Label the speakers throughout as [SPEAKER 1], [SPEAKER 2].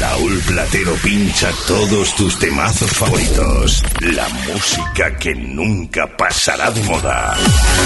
[SPEAKER 1] Raúl Platero pincha todos tus temazos favoritos. La música que nunca pasará de moda.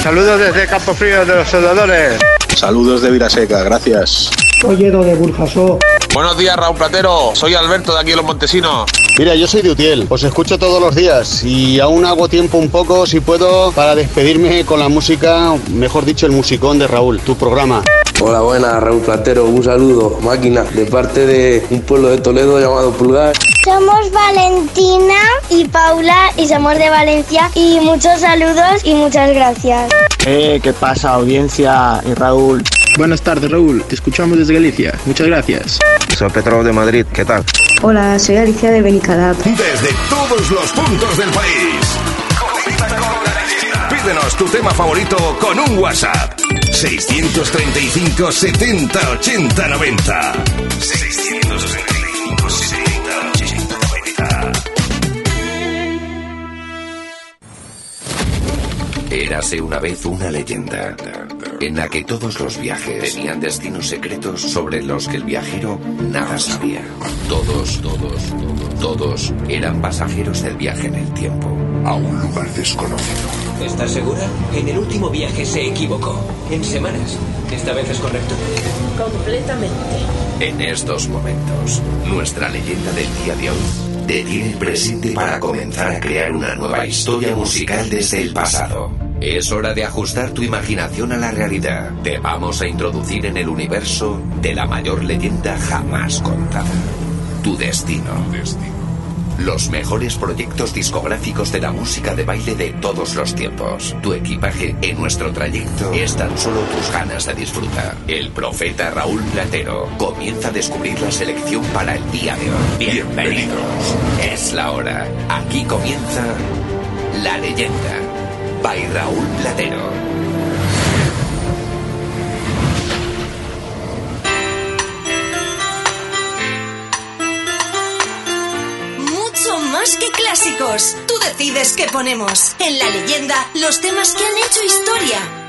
[SPEAKER 2] Saludos desde Campo Frío de los Soldadores.
[SPEAKER 3] Saludos de Viraseca, gracias.
[SPEAKER 4] Edo de Burjasó.
[SPEAKER 5] Buenos días, Raúl Platero. Soy Alberto de aquí de Los Montesinos.
[SPEAKER 3] Mira, yo soy de Utiel, os escucho todos los días y aún hago tiempo un poco, si puedo, para despedirme con la música, mejor dicho, el musicón de Raúl, tu programa.
[SPEAKER 6] Hola, buenas, Raúl Platero, un saludo, máquina, de parte de un pueblo de Toledo llamado Pulgar.
[SPEAKER 7] Somos Valentina y Paula y somos de Valencia y muchos saludos y muchas gracias.
[SPEAKER 8] Eh, ¿qué pasa audiencia y Raúl?
[SPEAKER 9] Buenas tardes Raúl, te escuchamos desde Galicia, muchas gracias.
[SPEAKER 10] Soy Petro de Madrid, ¿qué tal?
[SPEAKER 11] Hola, soy Alicia de Benicalap.
[SPEAKER 1] Desde todos los puntos del país. Pídenos tu tema favorito con un WhatsApp. 635 70 80 90. 635 70 80 90.
[SPEAKER 12] Érase una vez una leyenda en la que todos los viajes tenían destinos secretos sobre los que el viajero nada sabía. Todos, todos, todos eran pasajeros del viaje en el tiempo, a un lugar desconocido.
[SPEAKER 13] ¿Estás segura? En el último viaje se equivocó. En semanas. ¿Esta vez es correcto?
[SPEAKER 14] Completamente.
[SPEAKER 12] En estos momentos, nuestra leyenda del día de hoy te tiene presente para comenzar a crear una nueva historia musical desde el pasado. Es hora de ajustar tu imaginación a la realidad. Te vamos a introducir en el universo de la mayor leyenda jamás contada. Tu destino. Los mejores proyectos discográficos de la música de baile de todos los tiempos. Tu equipaje en nuestro trayecto es tan solo tus ganas de disfrutar. El profeta Raúl Platero comienza a descubrir la selección para el día de hoy. Bienvenidos. Es la hora. Aquí comienza la leyenda. By Raúl Platero.
[SPEAKER 14] Mucho más que clásicos. Tú decides qué ponemos. En la leyenda, los temas que han hecho historia.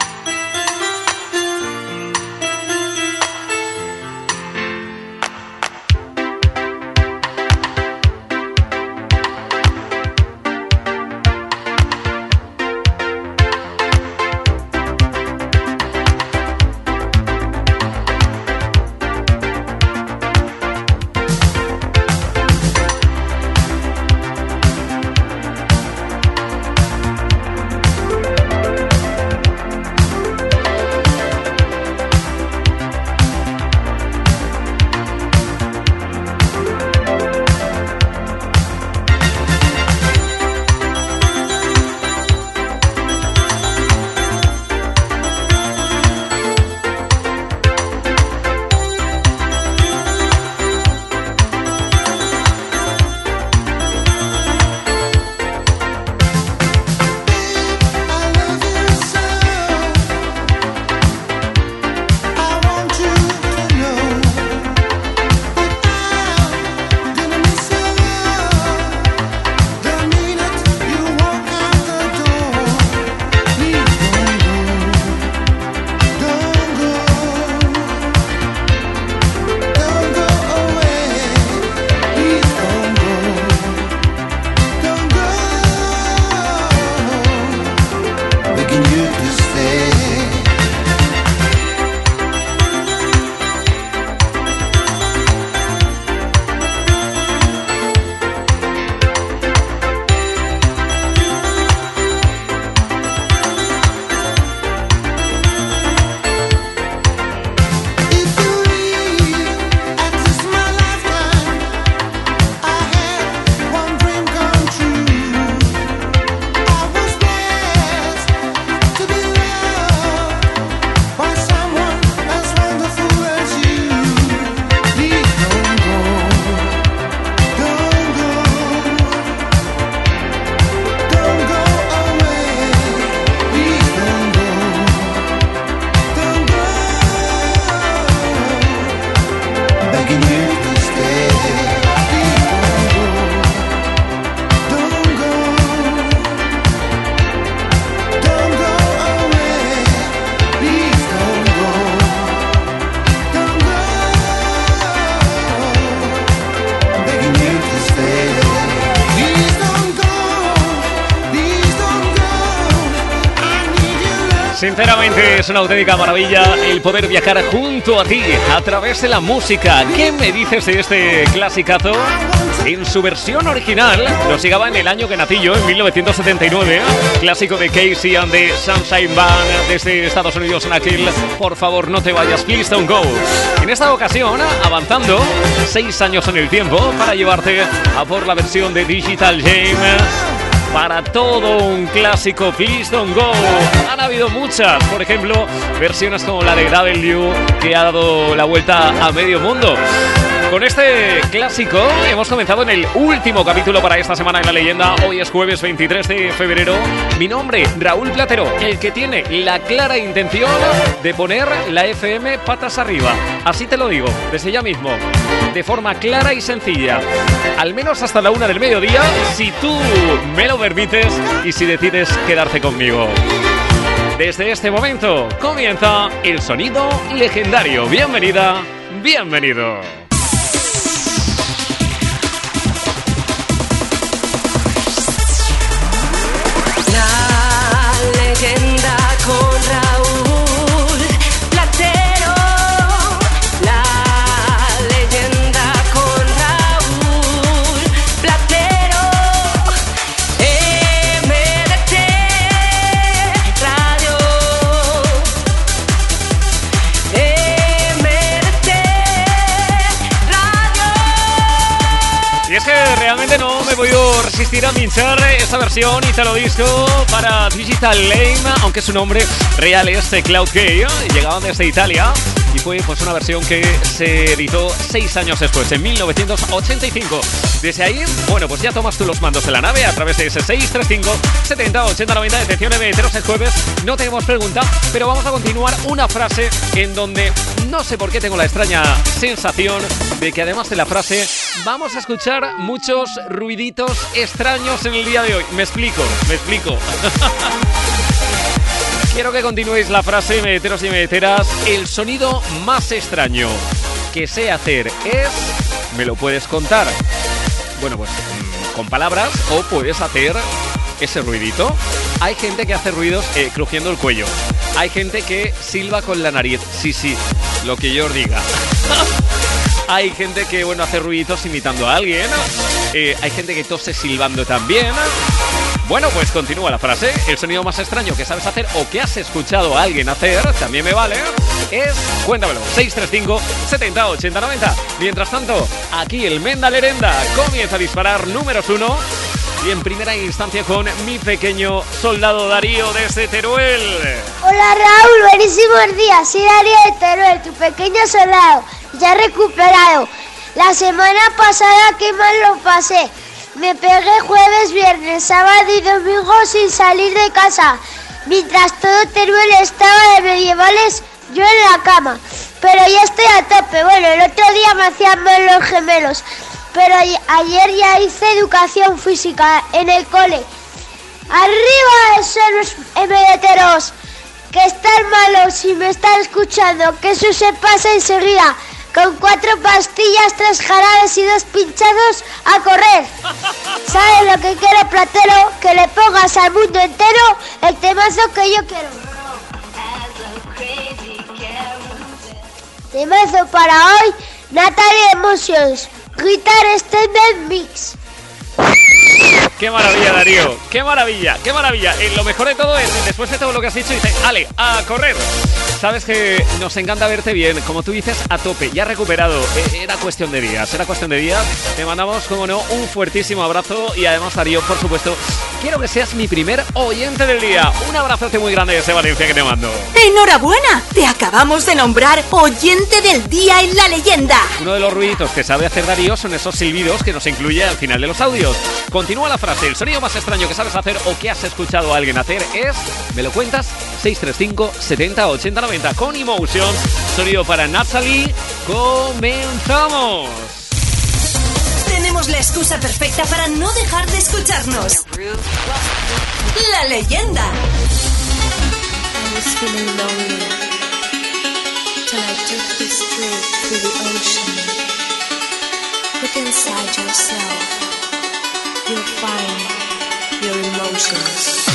[SPEAKER 15] Sinceramente es una auténtica maravilla el poder viajar junto a ti a través de la música. ¿Qué me dices de este clasicazo? En su versión original nos llegaba en el año que nací yo, en 1979, clásico de Casey and the Sunshine Band desde Estados Unidos en aquel Por favor no te vayas, please don't go. En esta ocasión, avanzando seis años en el tiempo para llevarte a por la versión de Digital Game para todo un clásico Please Don't Go. Han habido muchas, por ejemplo, versiones como la de W que ha dado la vuelta a medio mundo. Con este clásico hemos comenzado en el último capítulo para esta semana en la leyenda. Hoy es jueves 23 de febrero. Mi nombre, Raúl Platero, el que tiene la clara intención de poner la FM patas arriba. Así te lo digo, desde ya mismo, de forma clara y sencilla. Al menos hasta la una del mediodía, si tú me lo permites y si decides quedarte conmigo. Desde este momento comienza el sonido legendario. Bienvenida, bienvenido. Resistir a minchar esta versión Italo Disco para Digital Lame, aunque su nombre real es Cloud Gay. Llegaban desde Italia y fue pues una versión que se editó seis años después, en 1985. Desde ahí, bueno, pues ya tomas tú los mandos de la nave a través de ese 635 70 80 90. Detención de el jueves. No tenemos pregunta, pero vamos a continuar una frase en donde no sé por qué tengo la extraña sensación de que además de la frase vamos a escuchar muchos ruiditos extraños en el día de hoy. Me explico, me explico. Quiero que continuéis la frase, meteros y meteras. El sonido más extraño que sé hacer es... ¿Me lo puedes contar? Bueno, pues mm, con palabras o puedes hacer ese ruidito. Hay gente que hace ruidos eh, crujiendo el cuello. Hay gente que silba con la nariz. Sí, sí, lo que yo os diga. hay gente que, bueno, hace ruiditos imitando a alguien. Eh, hay gente que tose silbando también. Bueno, pues continúa la frase. El sonido más extraño que sabes hacer o que has escuchado a alguien hacer, también me vale, es, cuéntamelo, 635 70 80 90. Mientras tanto, aquí el Menda Lerenda comienza a disparar números uno. Y en primera instancia con mi pequeño soldado Darío desde Teruel.
[SPEAKER 7] Hola Raúl, buenísimos días. Soy Darío de Teruel, tu pequeño soldado. Ya recuperado. La semana pasada que mal lo pasé. Me pegué jueves, viernes, sábado y domingo sin salir de casa. Mientras todo Teruel estaba de medievales, yo en la cama. Pero ya estoy a tope. Bueno, el otro día me hacían mal los gemelos. Pero ayer ya hice educación física en el cole. ¡Arriba esos los MDTeros! Que están malos si me están escuchando. Que eso se pasa enseguida con cuatro pastillas, tres jarabes y dos pinchados a correr. ¿Sabes lo que quiero, Platero? Que le pongas al mundo entero el temazo que yo quiero. Temazo para hoy, Natalie Emotions, Guitar Extended Mix.
[SPEAKER 15] Qué maravilla, Darío. Qué maravilla, qué maravilla. Y lo mejor de todo es, después de todo lo que has dicho, dice, Ale, a correr. Sabes que nos encanta verte bien, como tú dices, a tope, ya recuperado. E, era cuestión de días, era cuestión de días. Te mandamos, como no, un fuertísimo abrazo y además, Darío, por supuesto, quiero que seas mi primer oyente del día. Un abrazote muy grande desde Valencia que te mando.
[SPEAKER 14] ¡Enhorabuena! Te acabamos de nombrar oyente del día en la leyenda.
[SPEAKER 15] Uno de los ruiditos que sabe hacer Darío son esos silbidos que nos incluye al final de los audios. Continúa la frase. El sonido más extraño que sabes hacer o que has escuchado a alguien hacer es, ¿me lo cuentas? 635 70 80 90 con Emotions. Sonido para Natalie. Comenzamos.
[SPEAKER 14] Tenemos la excusa perfecta para no dejar de escucharnos. La leyenda. Look inside yourself. You'll find your emotions.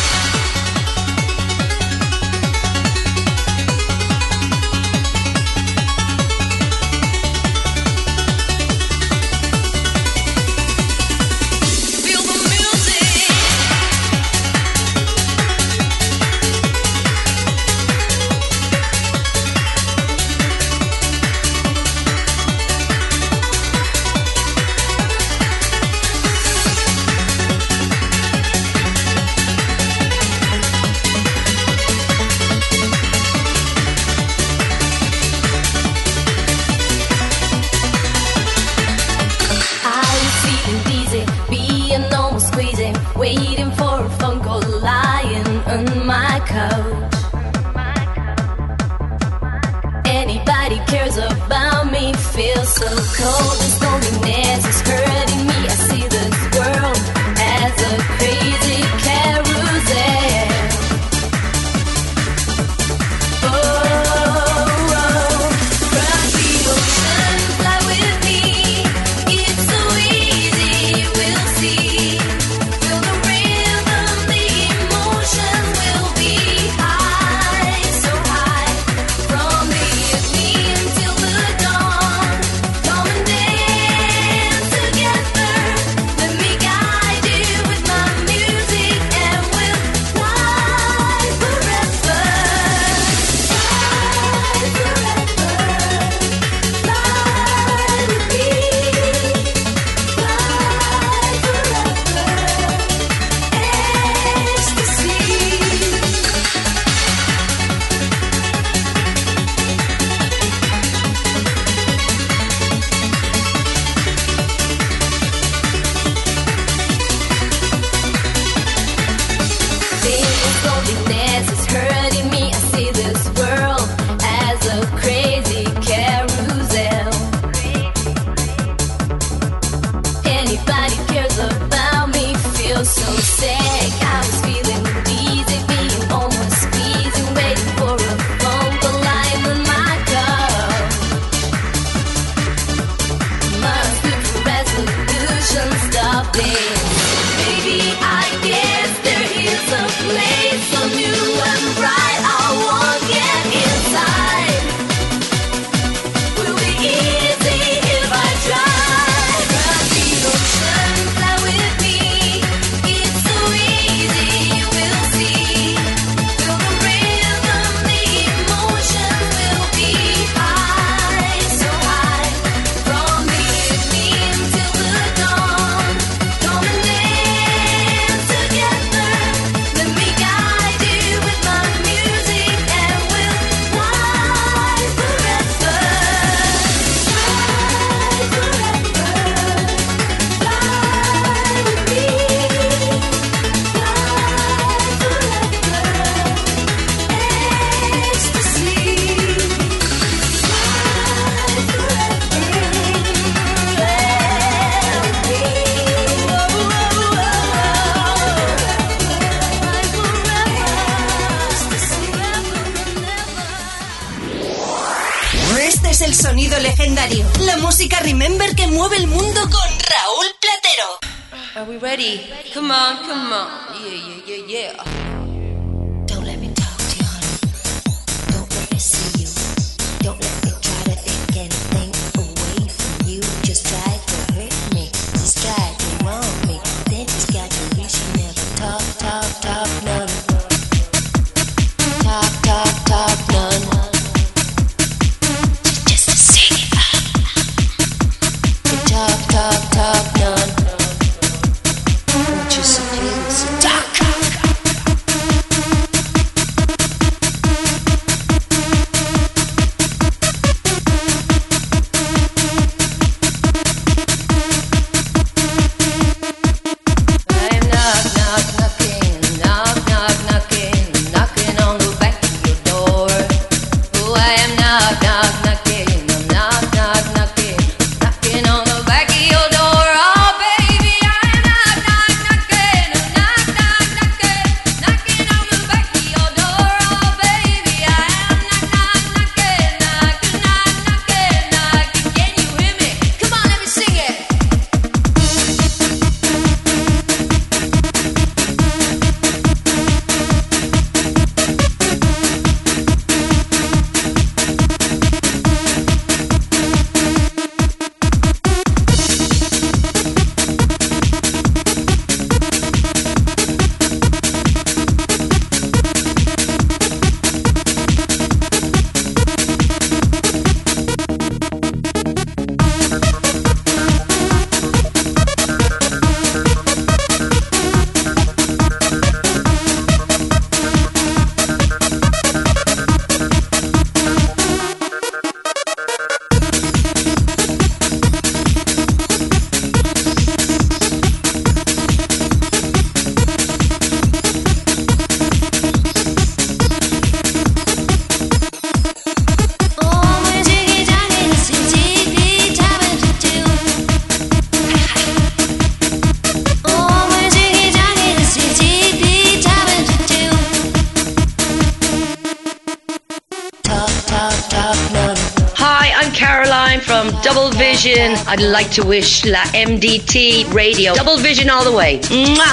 [SPEAKER 16] I'd like to wish la MDT Radio. Double Vision all the way.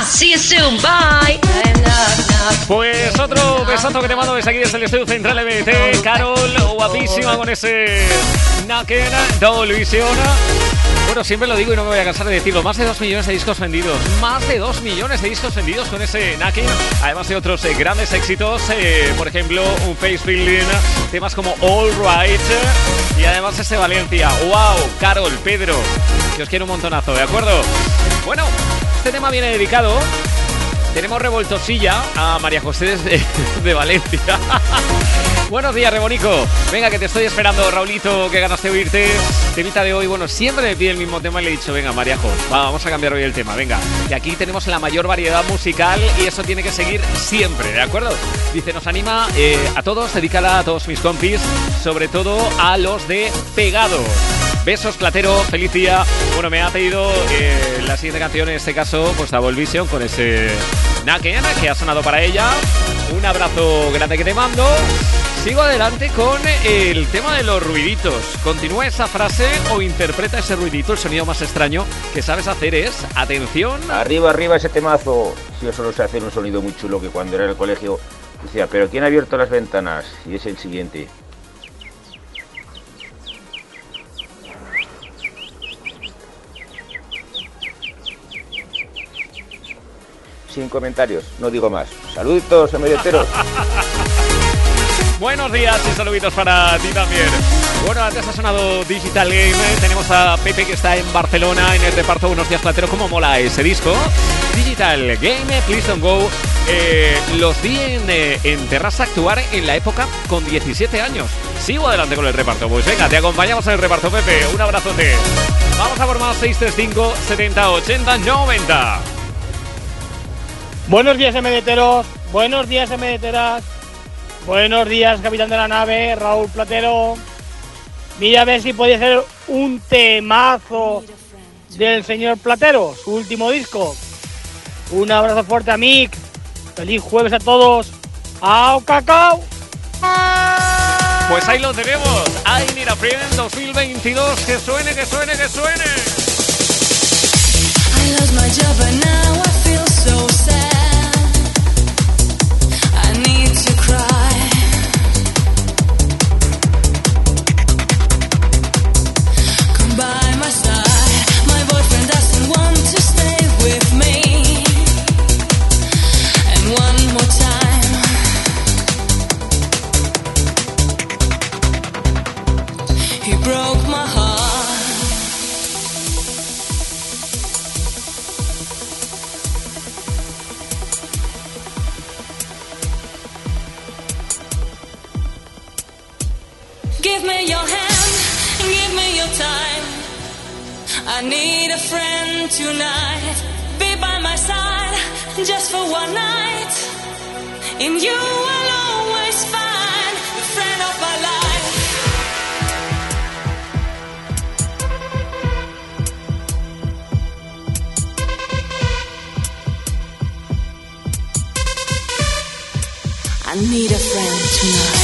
[SPEAKER 16] See you soon. Bye.
[SPEAKER 15] Pues otro besazo que te mando desde aquí desde el estudio central MT. Carol, guapísima con ese Naken, Double Vision. Bueno, siempre lo digo y no me voy a cansar de decirlo. Más de 2 millones de discos vendidos. Más de 2 millones de discos vendidos con ese Nakin. Además de otros eh, grandes éxitos. eh, por ejemplo, un Face Building. Temas como All Right. Además ese Valencia. ¡Wow! Carol, Pedro. Que os quiero un montonazo, ¿de acuerdo? Bueno, este tema viene dedicado. Tenemos revoltosilla a María José de Valencia. Buenos días, Rebonico. Venga, que te estoy esperando, Raulito, que ganas de oírte. Temita de hoy, bueno, siempre me pide el mismo tema y le he dicho, venga, Mariajo, va, vamos a cambiar hoy el tema, venga. Y aquí tenemos la mayor variedad musical y eso tiene que seguir siempre, ¿de acuerdo? Dice, nos anima eh, a todos, dedícala a todos mis compis, sobre todo a los de Pegados. Besos, Platero, feliz día. Bueno, me ha pedido eh, la siguiente canción, en este caso, pues Double Vision con ese Naken que ha sonado para ella. Un abrazo grande que te mando. Sigo adelante con el tema de los ruiditos. Continúa esa frase o interpreta ese ruidito. El sonido más extraño que sabes hacer es, atención.
[SPEAKER 17] Arriba, arriba ese temazo. Si yo solo sé hacer un sonido muy chulo que cuando era en el colegio decía, pero ¿quién ha abierto las ventanas? Y es el siguiente. Sin comentarios, no digo más. Saluditos, emedioteros.
[SPEAKER 15] Buenos días y saluditos para ti también. Bueno, antes ha sonado Digital Game. Tenemos a Pepe que está en Barcelona en el reparto Buenos días Platero. ¿Cómo mola ese disco? Digital Game, Please Don't Go. Eh, los vi en, eh, en Terrassa actuar en la época con 17 años. Sigo adelante con el reparto. Pues venga, te acompañamos en el reparto, Pepe. Un abrazote. Vamos a por más 635 70 80 90.
[SPEAKER 18] Buenos días, MDTeros. Buenos días, MDTeras. Buenos días, capitán de la nave, Raúl Platero. Mira a ver si podía ser un temazo del señor Platero, su último disco. Un abrazo fuerte a Mick. Feliz jueves a todos. ¡Au, cacao!
[SPEAKER 15] Pues ahí lo tenemos. I Need a Friend 2022. Que suene, que suene, que suene.
[SPEAKER 19] I lost my job and now I need a friend tonight.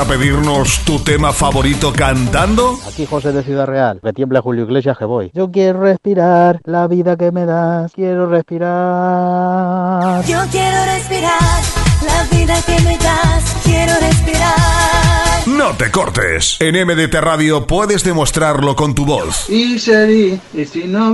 [SPEAKER 19] A pedirnos tu tema favorito cantando?
[SPEAKER 20] Aquí José de Ciudad Real, que tiembla Julio Iglesias que voy. Yo quiero respirar la vida que me das, quiero respirar.
[SPEAKER 21] Yo quiero respirar la vida que me das, quiero respirar.
[SPEAKER 19] No te cortes. En MDT Radio puedes demostrarlo con tu voz.
[SPEAKER 22] Y y si no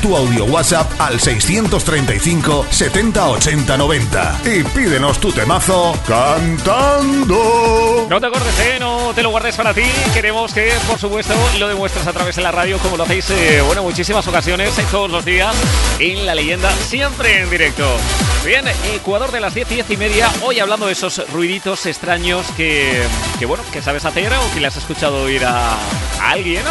[SPEAKER 19] Tu audio WhatsApp al 635 70 80 90 y pídenos tu temazo cantando.
[SPEAKER 15] No te cortes, ¿eh? no te lo guardes para ti. Queremos que, por supuesto, lo demuestres a través de la radio, como lo hacéis, eh, bueno, muchísimas ocasiones, eh, todos los días, en la leyenda, siempre en directo. Bien, Ecuador de las 10 y 10 y media, hoy hablando de esos ruiditos extraños que, que bueno, que sabes hacer o que le has escuchado oír a, a alguien.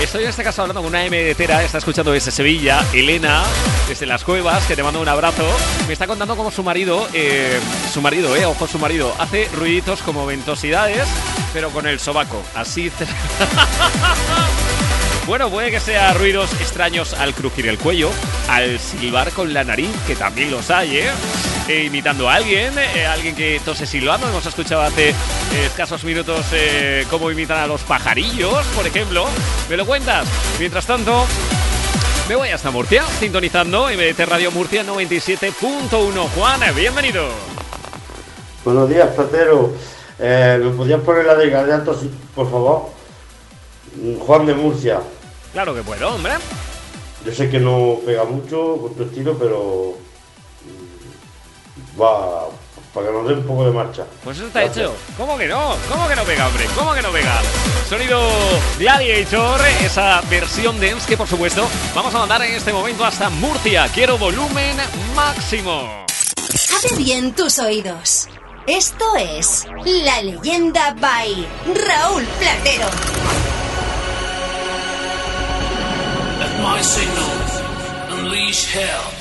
[SPEAKER 15] Estoy en este caso hablando con una MDTera, está escuchando desde Sevilla, Elena, desde las cuevas, que te mando un abrazo. Me está contando cómo su marido, eh, su marido, eh, ojo, su marido, hace ruiditos como ventosidades, pero con el sobaco. Así. Bueno, puede que sea ruidos extraños al crujir el cuello, al silbar con la nariz, que también los hay, ¿eh? E imitando a alguien, eh, alguien que tose silbando. Hemos escuchado hace eh, escasos minutos eh, cómo imitan a los pajarillos, por ejemplo. ¿Me lo cuentas? Mientras tanto, me voy hasta Murcia, sintonizando MDT Radio Murcia 97.1. Juan, bienvenido.
[SPEAKER 23] Buenos días, Platero. ¿Me podías poner la de candidatos, por favor? Juan de Murcia.
[SPEAKER 15] Claro que puedo, hombre.
[SPEAKER 23] Yo sé que no pega mucho con tu estilo, pero mm, va para que nos dé un poco de marcha.
[SPEAKER 15] Pues eso está hecho. ¿Cómo que no? ¿Cómo que no pega, hombre? ¿Cómo que no pega? Sonido Gladiator, esa versión dance que por supuesto vamos a mandar en este momento hasta Murcia. Quiero volumen máximo.
[SPEAKER 14] Abre bien tus oídos. Esto es La Leyenda by Raúl Platero.
[SPEAKER 24] My signal, unleash hell.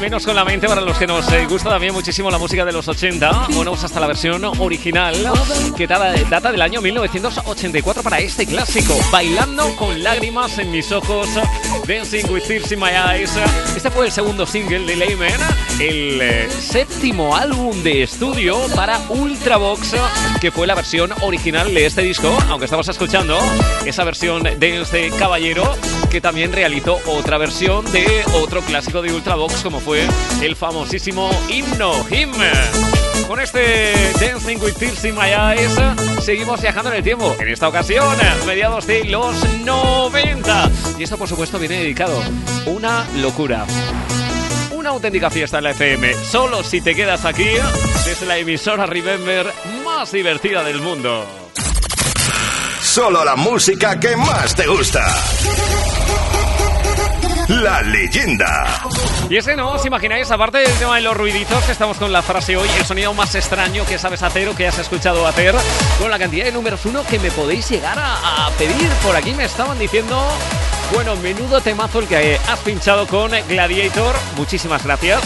[SPEAKER 15] Menos con la mente, para los que nos eh, gusta también muchísimo la música de los 80. Ponemos hasta la versión original, que data, data del año 1984 para este clásico. Bailando con lágrimas en mis ojos, Dancing with Tears in My Eyes. Este fue el segundo single de Layman, el eh, séptimo álbum de estudio para Ultravox, que fue la versión original de este disco, aunque estamos escuchando esa versión de este caballero que también realizó otra versión de otro clásico de Ultravox como fue el famosísimo himno Him. Con este Dancing with Tears in My Eyes seguimos viajando en el tiempo. En esta ocasión, mediados de los 90. Y esto por supuesto viene dedicado. Una locura. Una auténtica fiesta en la FM. Solo si te quedas aquí desde la emisora Remember más divertida del mundo.
[SPEAKER 19] Solo la música que más te gusta. La leyenda.
[SPEAKER 15] Y ese no, os imagináis, aparte del tema de los ruiditos, que estamos con la frase hoy, el sonido más extraño que sabes hacer o que has escuchado hacer, con la cantidad de números uno que me podéis llegar a, pedir. Por aquí me estaban diciendo, bueno, menudo temazo el que has pinchado con Gladiator. Muchísimas gracias.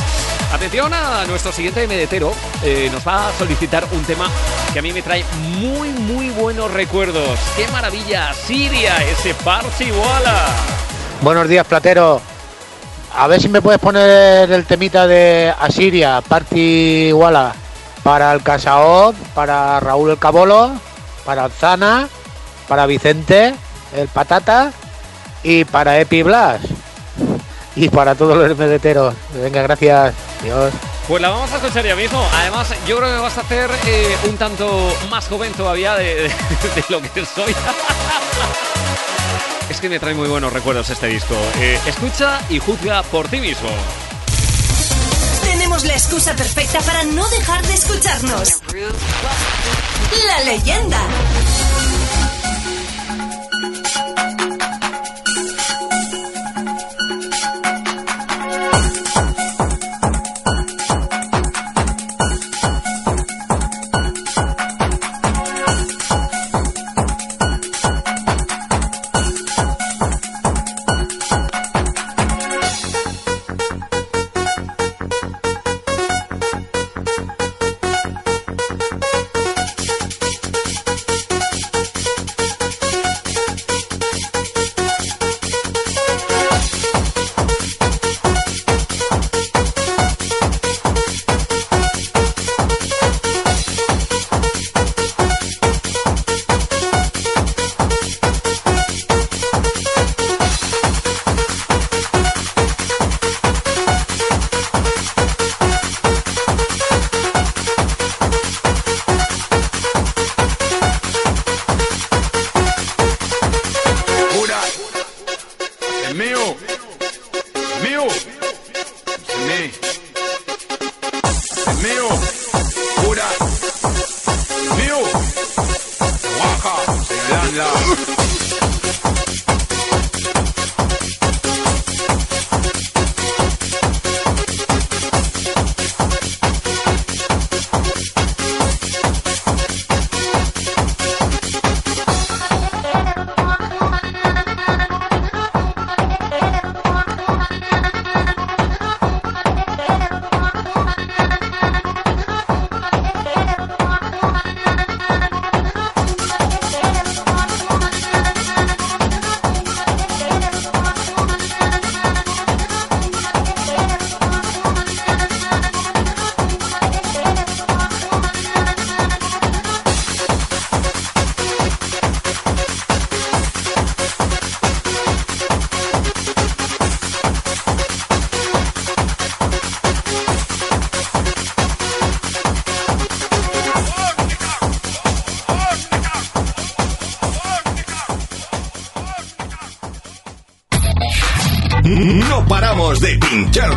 [SPEAKER 15] Atención a nuestro siguiente medetero. Eh, nos va a solicitar un tema que a mí me trae muy, muy buenos recuerdos. ¡Qué maravilla! Siria, ese Parsi Wala.
[SPEAKER 25] Buenos días, Platero. A ver si me puedes poner el temita de Asiria, Party Walla, para el Casaot, para Raúl el Cabolo, para Alzana, para Vicente el Patata y para Epi Blas. Y para todos los medeteros. Venga, gracias. Dios.
[SPEAKER 15] Pues la vamos a escuchar ya mismo. Además, yo creo que vas a hacer eh, un tanto más joven todavía de- de lo que soy. es que me trae muy buenos recuerdos este disco. Eh, escucha y juzga por ti mismo.
[SPEAKER 14] Tenemos la excusa perfecta para no dejar de escucharnos. La leyenda.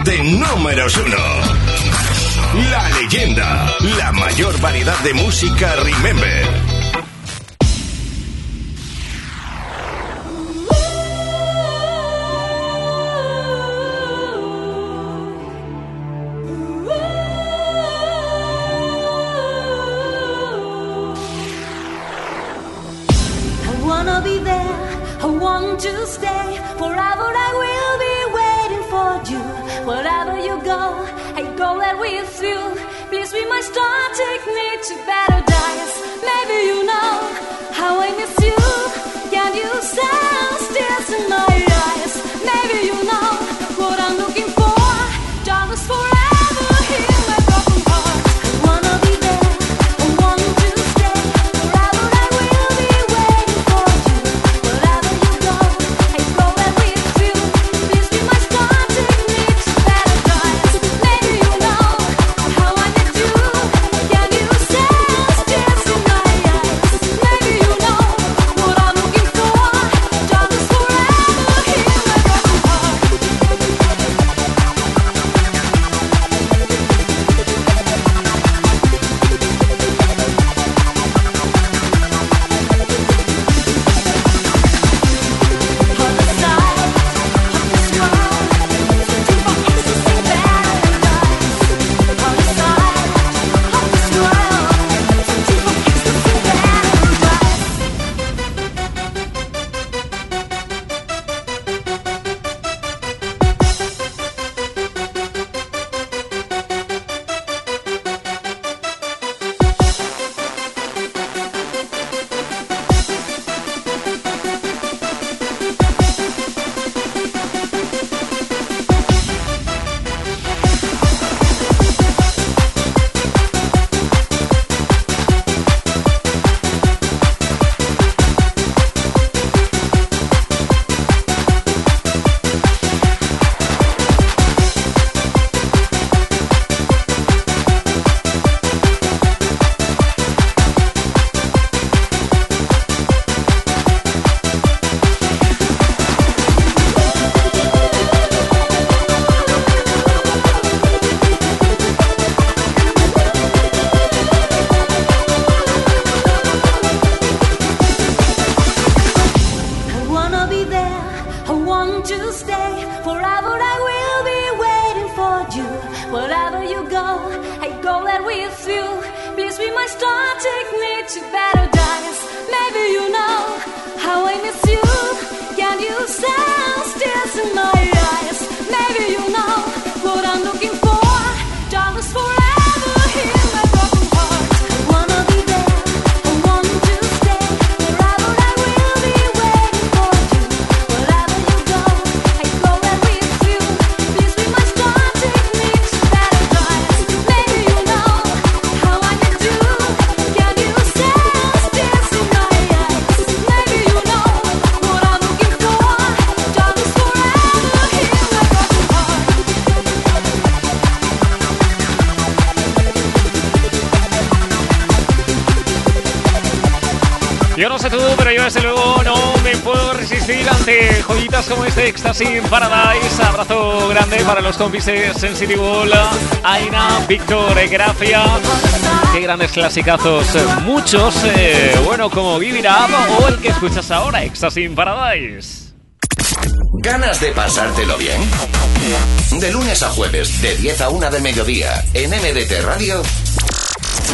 [SPEAKER 19] Pincharte números uno. La leyenda, la mayor variedad de música Remember.
[SPEAKER 15] Pero yo desde luego no me puedo resistir ante joyitas como este Ecstasy Paradise. Abrazo grande para los compis de Sensitive Aina, Víctor, eh, Grafia. Qué grandes clasicazos. eh, Muchos, eh, bueno, como Up o el que escuchas ahora, Ecstasy Paradise.
[SPEAKER 12] ¿Ganas de pasártelo bien? De lunes a jueves, de 10 a 1 del mediodía, en MDT Radio,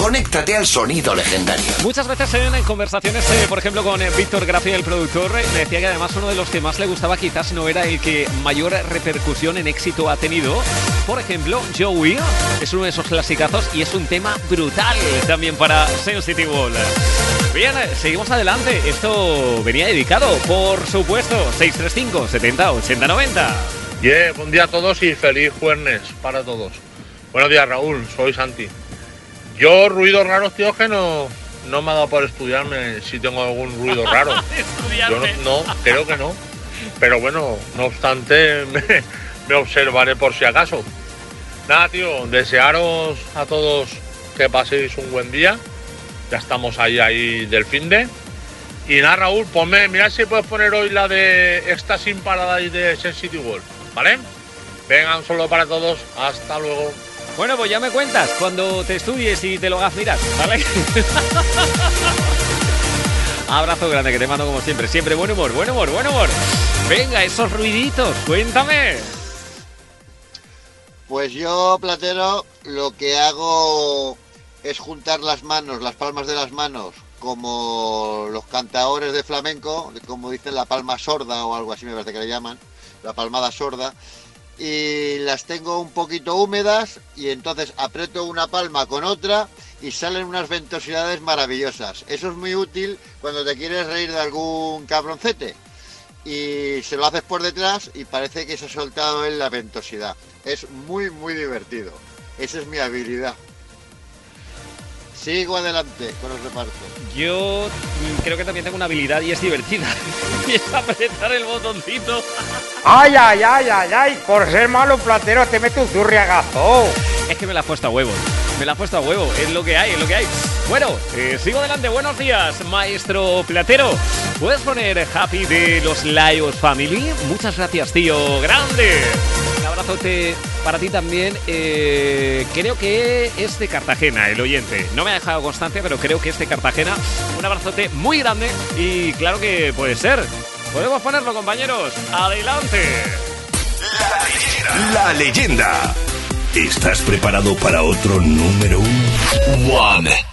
[SPEAKER 12] conéctate al sonido legendario.
[SPEAKER 15] Muchas veces en, en conversaciones, eh, por ejemplo, con eh, Víctor Grafia, el productor, eh, me decía que además uno de los que más le gustaba quizás no era el que mayor repercusión en éxito ha tenido. Por ejemplo, Joey es uno de esos clasicazos y es un tema brutal también para Sensitive Wall. Bien, eh, seguimos adelante. Esto venía dedicado, por supuesto, 635 70 80 90.
[SPEAKER 26] Yeah, buen día a todos y feliz jueves para todos. Buenos días, Raúl, soy Santi. Yo, ruidos raros, tío, que no, no me ha dado por estudiarme si tengo algún ruido raro. Yo no, no, creo que no. Pero bueno, no obstante, me, me observaré por si acaso. Nada, tío, desearos a todos que paséis un buen día. Ya estamos ahí, ahí del fin de. Y nada, Raúl, ponme, mira si puedes poner hoy la de Ecstasy Paradise de Sensitive World, ¿vale? Venga, un saludo para todos. Hasta luego.
[SPEAKER 15] Bueno, pues ya me cuentas cuando te estudies y te lo hagas mirar. Abrazo grande que te mando como siempre. Siempre buen humor, buen humor, buen humor. Venga, esos ruiditos, cuéntame.
[SPEAKER 27] Pues yo, Platero, lo que hago es juntar las manos, las palmas de las manos, como los cantadores de flamenco, como dicen la palma sorda o algo así me parece que le llaman, la palmada sorda, y las tengo un poquito húmedas y entonces aprieto una palma con otra y salen unas ventosidades maravillosas. Eso es muy útil cuando te quieres reír de algún cabroncete y se lo haces por detrás y parece que se ha soltado en la ventosidad. Es muy, muy divertido. Esa es mi habilidad. Sigo adelante con el reparto.
[SPEAKER 15] Yo mm, creo que también tengo una habilidad y es divertida. y es apretar el botoncito.
[SPEAKER 28] Ay, ay, ay, ay, ay, por ser malo platero te mete un zurriagazo.
[SPEAKER 15] Es que me la has puesto a huevo. Me la has puesto a huevo. Es lo que hay, es lo que hay. Bueno, eh, sigo adelante. Buenos días, maestro platero. ¿Puedes poner Happy de los Lions Family? Muchas gracias, tío. Grande. Un abrazote para ti también. Eh, creo que es de Cartagena, el oyente. No me ha dejado constancia, pero creo que es de Cartagena. Un abrazote muy grande y claro que puede ser. Podemos ponerlo, compañeros. Adelante.
[SPEAKER 29] La leyenda. ¿Estás preparado para otro número uno? One.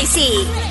[SPEAKER 1] Tracy.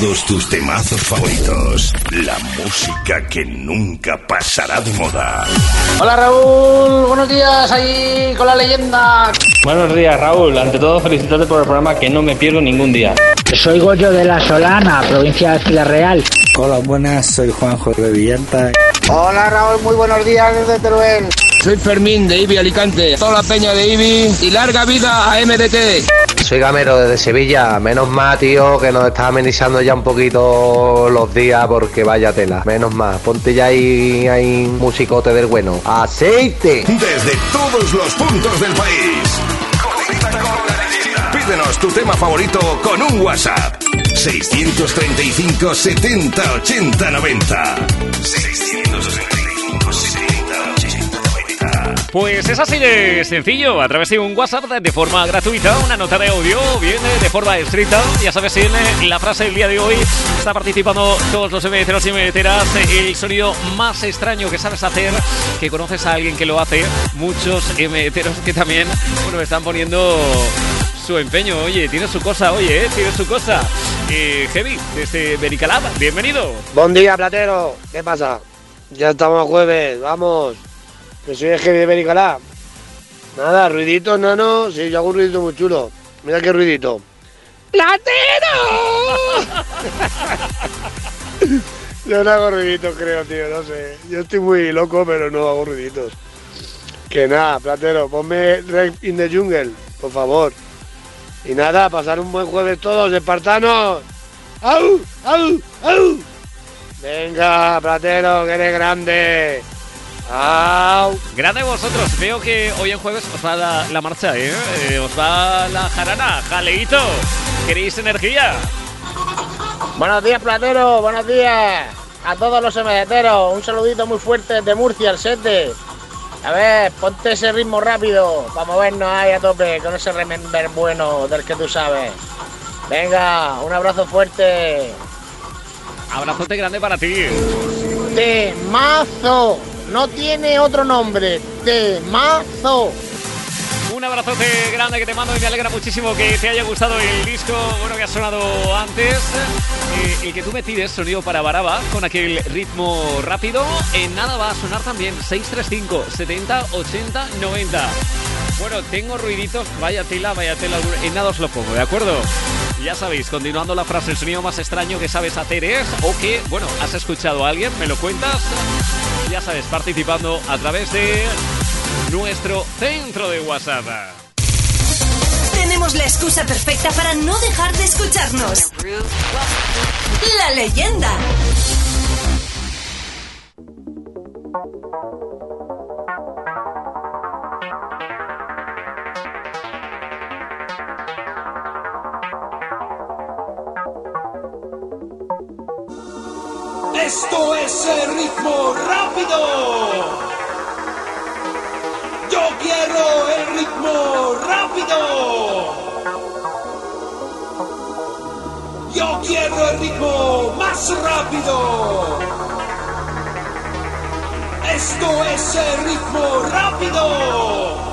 [SPEAKER 1] Todos tus temazos favoritos. La música que nunca pasará de moda.
[SPEAKER 30] Hola Raúl, buenos días ahí con la leyenda.
[SPEAKER 6] Buenos días, Raúl. Ante todo, felicitarte por el programa que no me pierdo ningún día.
[SPEAKER 30] Soy Goyo de La Solana, provincia de Ciudad Real.
[SPEAKER 31] Hola, buenas, soy Juanjo de Villanta.
[SPEAKER 30] Hola Raúl, muy buenos días desde Teruel.
[SPEAKER 6] Soy Fermín de Ibi Alicante. Toda la peña de Ibi y larga vida a MDT.
[SPEAKER 32] Soy Gamero desde Sevilla. Menos mal, tío, que nos está amenizando ya un poquito los días porque vaya tela. Menos mal. Ponte ya ahí, ahí un musicote del bueno. ¡Aceite!
[SPEAKER 1] Desde todos los puntos del país. Pídenos tu tema favorito con un WhatsApp. 635 70 80 90. 635 70 80 90.
[SPEAKER 15] Pues es así de sencillo, a través de un WhatsApp de forma gratuita, una nota de audio viene de forma escrita, ya sabes, en la frase del día de hoy está participando todos los MDceros y MDceras, el sonido más extraño que sabes hacer, que conoces a alguien que lo hace, muchos MDceros que también, bueno, están poniendo su empeño, oye, tiene su cosa, oye, eh, tiene su cosa. Eh, Heavy, desde Bericalab, bienvenido.
[SPEAKER 30] Buen día, Platero. ¿Qué pasa? Ya estamos jueves, vamos. Que soy el jefe de Bericalá. Nada, ruidito, nano. Sí, yo hago un ruidito muy chulo. Mira qué ruidito. ¡Platero! yo no hago ruiditos, creo, tío, no sé. Yo estoy muy loco, pero no hago ruiditos. Que nada, Platero, ponme Red in the Jungle, por favor. Y nada, pasar un buen jueves todos, espartanos. ¡Au! ¡Au! ¡Au! Venga, Platero, que eres grande. ¡Au!
[SPEAKER 15] Grande vosotros, veo que hoy en jueves os va la, la marcha, ¿eh? Eh, Os va la jarana, jaleito. ¿Queréis energía?
[SPEAKER 30] Buenos días, Platero, buenos días. A todos los emedeteros, un saludito muy fuerte de Murcia, el 7. A ver, ponte ese ritmo rápido para movernos ahí a tope con ese remember bueno del que tú sabes. Venga, un abrazo fuerte.
[SPEAKER 15] Abrazote grande para ti.
[SPEAKER 30] Temazo. No tiene otro nombre. Temazo.
[SPEAKER 15] Un abrazote grande que te mando y me alegra muchísimo que te haya gustado el disco bueno que ha sonado antes. Eh, el que tú me tires, sonido para Baraba, con aquel ritmo rápido. En nada va a sonar también 635 70 80 90. Bueno, tengo ruiditos, vaya tela, vaya tela. En nada os lo pongo, ¿de acuerdo? Ya sabéis, continuando la frase, el sonido más extraño que sabes hacer es, o que, bueno, has escuchado a alguien, me lo cuentas. Ya sabes, participando a través de nuestro centro de WhatsApp.
[SPEAKER 14] Tenemos la excusa perfecta para no dejar de escucharnos. La leyenda.
[SPEAKER 33] Esto es el ritmo rápido. Quiero el ritmo rápido. Yo quiero el ritmo más rápido. Esto es el ritmo. Rápido,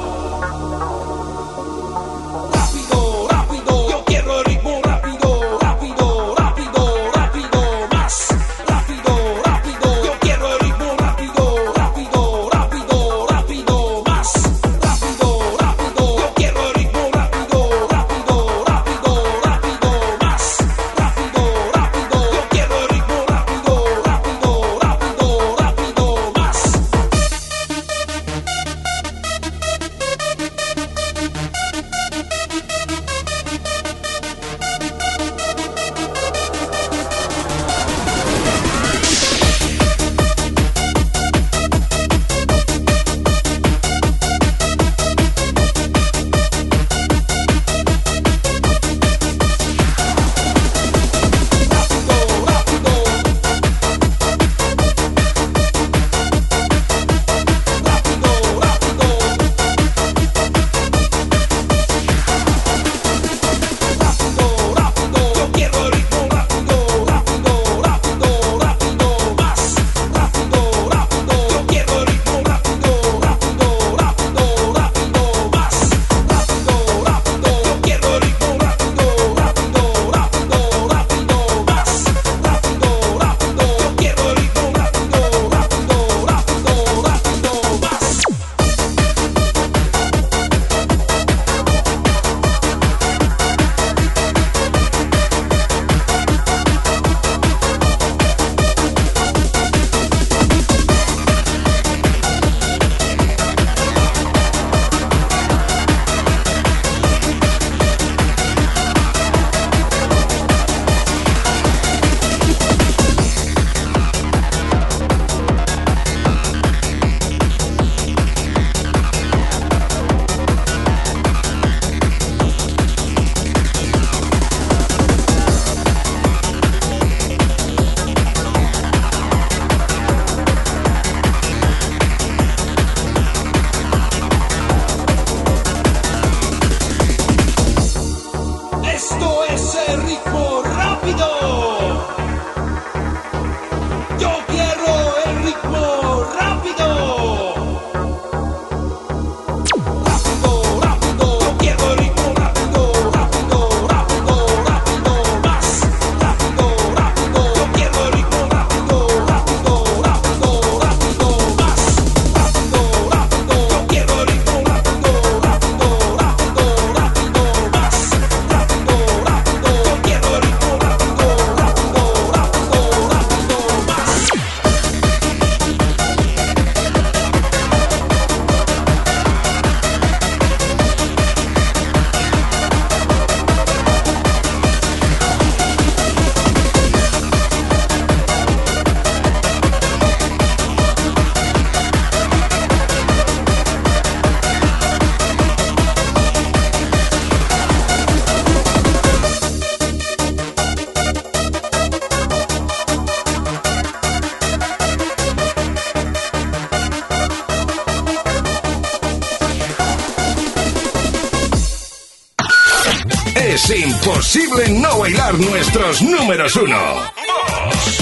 [SPEAKER 19] no bailar nuestros números uno.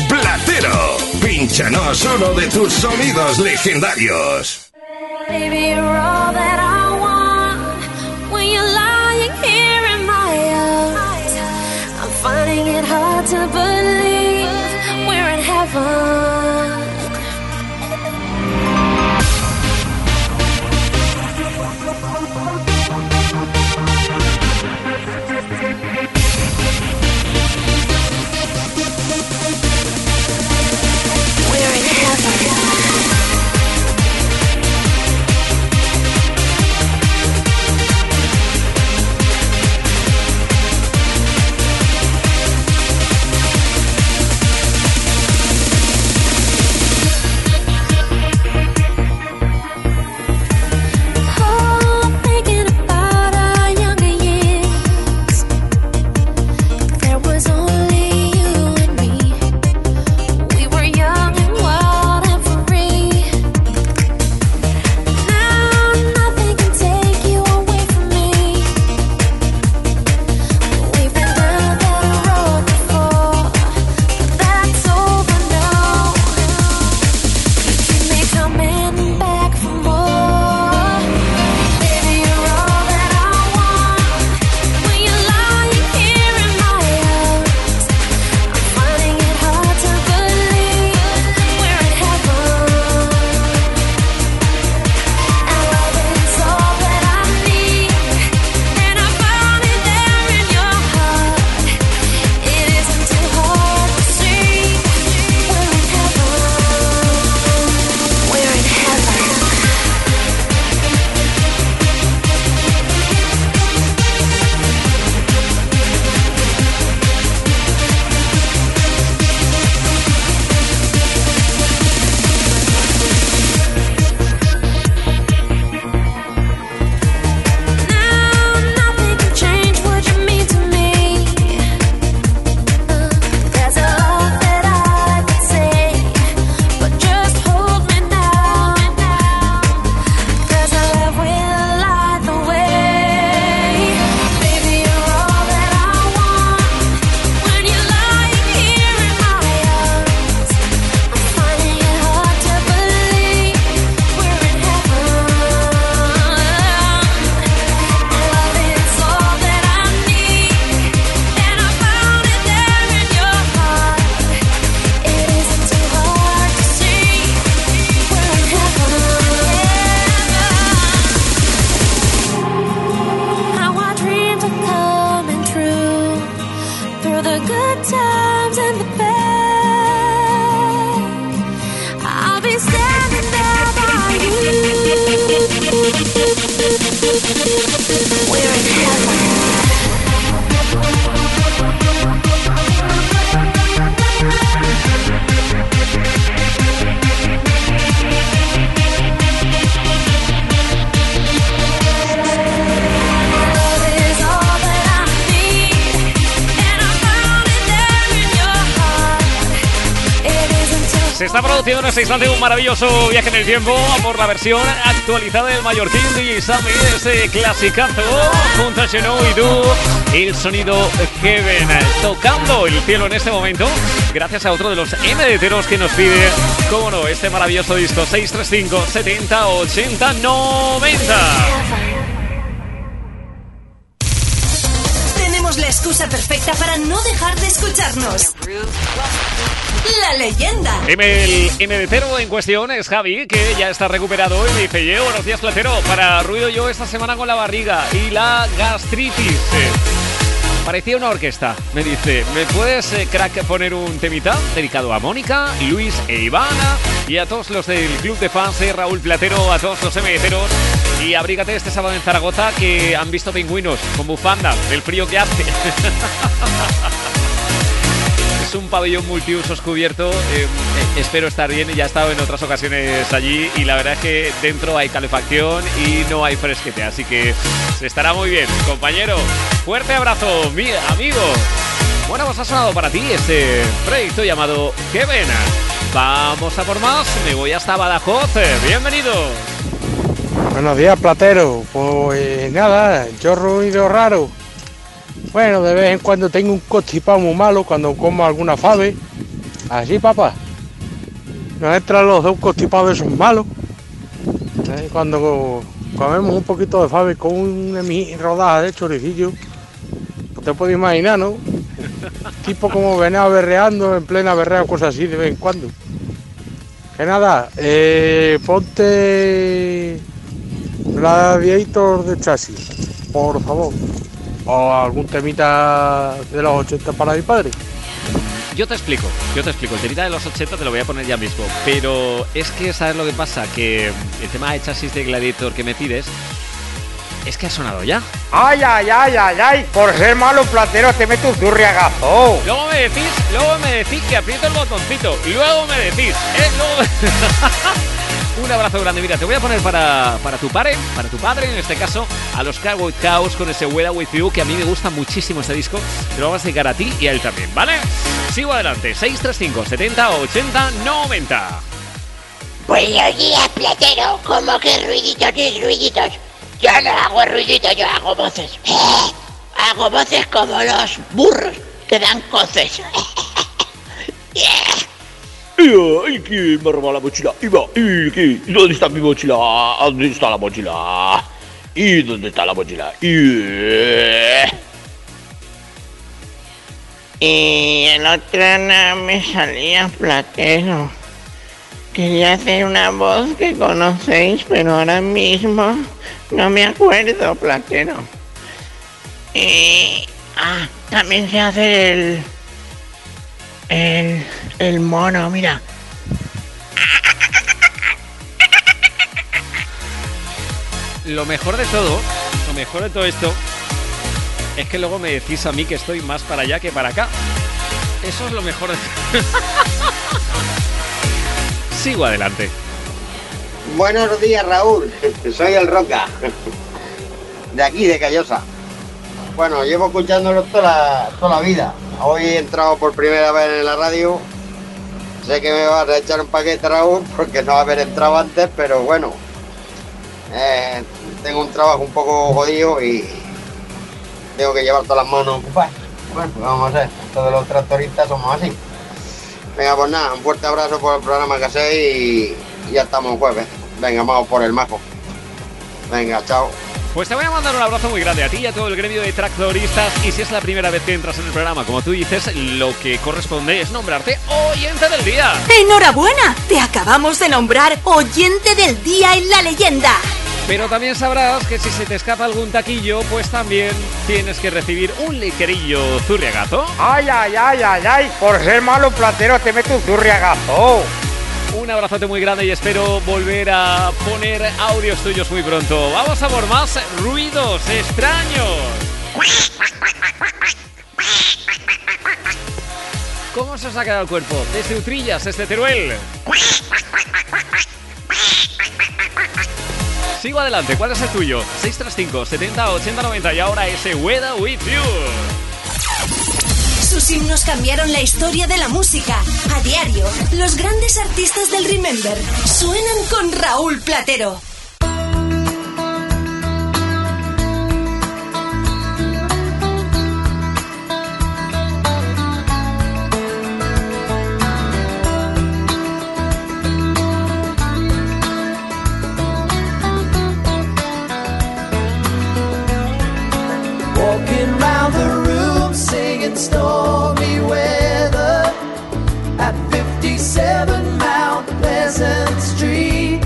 [SPEAKER 19] Platero, pínchanos uno de tus sonidos legendarios.
[SPEAKER 15] Maravilloso viaje en el tiempo por la versión actualizada del mallorquín DJ Sammy, ese clasicazo junto a Geno y Du, el sonido Heaven tocando el cielo en este momento, gracias a otro de los MDTeros que nos pide, cómo no, este maravilloso disco 635 70 80 90.
[SPEAKER 14] Tenemos la excusa perfecta para no dejar de escucharnos. La leyenda.
[SPEAKER 15] El MDTero en cuestión es Javi, que ya está recuperado y me dice, yo, buenos días, platero, para ruido yo esta semana con la barriga y la gastritis. Eh, Parecía una orquesta. Me dice, ¿me puedes, eh, crack, poner un temita dedicado a Mónica, Luis e Ivana y a todos los del club de fans de Raúl Platero, a todos los MDTeros y abrígate este sábado en Zaragoza que han visto pingüinos con bufanda del frío que hace. Es un pabellón multiusos cubierto. eh, eh, espero estar bien. Ya he estado en otras ocasiones allí y la verdad es que dentro hay calefacción y no hay fresquete. Así que se estará muy bien. Compañero, fuerte abrazo, mi amigo. Bueno, pues ha sonado para ti este proyecto llamado ¡Qué vena! Vamos a por más. Me voy hasta Badajoz. Bienvenido.
[SPEAKER 25] Buenos días, platero. Pues nada, yo ruido raro. Bueno, de vez en cuando tengo un constipado muy malo cuando como alguna fave. Así, papá. Nos entran los dos constipados esos malos. Eh, Cuando comemos un poquito de fave con una mi- rodaja de choricillo, pues te puedes imaginar, ¿no? Tipo como venado berreando en plena berrea o cosas así de vez en cuando. Que nada, eh, ponte Gladiator de chasis, por favor. O algún temita de los 80 para mi padre.
[SPEAKER 15] Yo te explico, yo te explico. El temita de los 80 te lo voy a poner ya mismo. Pero es que, ¿sabes lo que pasa? Que el tema de chasis de Gladiator que me pides es que ha sonado ya.
[SPEAKER 34] Ay, ay, ay, ay, ay. Por ser malo platero te meto un zurriagazo.
[SPEAKER 15] Luego me decís, luego me decís que aprieto el botoncito. Luego me decís, ¿eh? Luego... Un abrazo grande. Mira, te voy a poner para, para tu padre, para tu padre en este caso, a los Cowboy Cows con ese Weather With You, que a mí me gusta muchísimo este disco. Te lo vamos a dedicar a ti y a él también, ¿vale? Sigo adelante. 635 70 80 90.
[SPEAKER 35] Buenos días, platero. ¿Cómo que ruiditos y ruiditos? Yo no hago ruiditos, yo hago voces. Hago voces como los burros que dan coces.
[SPEAKER 36] ¿Y quién me ha robado la mochila? Iba, ¿y qué? ¿Y ¿Dónde está mi mochila? ¿Dónde está la mochila? ¿Y dónde está la mochila? ¿Y...
[SPEAKER 35] El otro no me salía platero. Quería hacer una voz que conocéis, pero ahora mismo no me acuerdo, platero. Y... Ah, también sé hacer el... El... El mono, mira.
[SPEAKER 15] Lo mejor de todo, lo mejor de todo esto, es que luego me decís a mí que estoy más para allá que para acá. Eso es lo mejor de Sigo adelante.
[SPEAKER 27] Buenos días, Raúl. Soy el Roca. De aquí, de Callosa. Bueno, llevo escuchándolo toda la, toda la vida. Hoy he entrado por primera vez en la radio. Sé que me vas a echar un paquete, Raúl, porque no haber entrado antes, pero bueno. Eh, tengo un trabajo un poco jodido y tengo que llevar todas las manos ocupadas. Bueno, pues vamos a ver. Todos los tractoristas somos así. Venga, pues nada, un fuerte abrazo por el programa que hacéis y ya estamos jueves. Venga, vamos por el majo. Venga, chao.
[SPEAKER 15] Pues te voy a mandar un abrazo muy grande a ti y a todo el gremio de tractoristas. Y si es la primera vez que entras en el programa, como tú dices, lo que corresponde es nombrarte oyente del día.
[SPEAKER 14] ¡Enhorabuena! Te acabamos de nombrar oyente del día en la leyenda.
[SPEAKER 15] Pero también sabrás que si se te escapa algún taquillo, pues también tienes que recibir un liquerillo zurriagazo.
[SPEAKER 34] Ay, ay, ay, ay, ay. Por ser malo platero te meto un zurriagazo.
[SPEAKER 15] Un abrazote muy grande y espero volver a poner audios tuyos muy pronto. Vamos a por más ruidos extraños. ¿Cómo se os ha quedado el cuerpo? Desde Utrillas, desde Teruel. Sigo adelante, ¿cuál es el tuyo? 635 70 80 90 y ahora ese Weather With You.
[SPEAKER 14] Sus himnos cambiaron la historia de la música. A diario, los grandes artistas del Remember suenan con Raúl Platero.
[SPEAKER 37] Pleasant Street.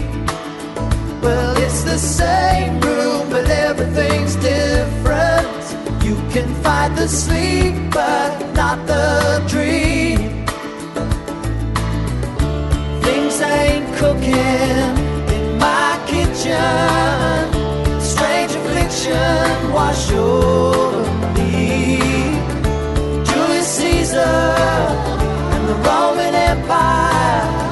[SPEAKER 37] Well, it's the same room, but everything's different. You can fight the sleep, but not the dream. Things ain't cooking in my kitchen. Strange affliction wash over me. Julius Caesar and the Roman Empire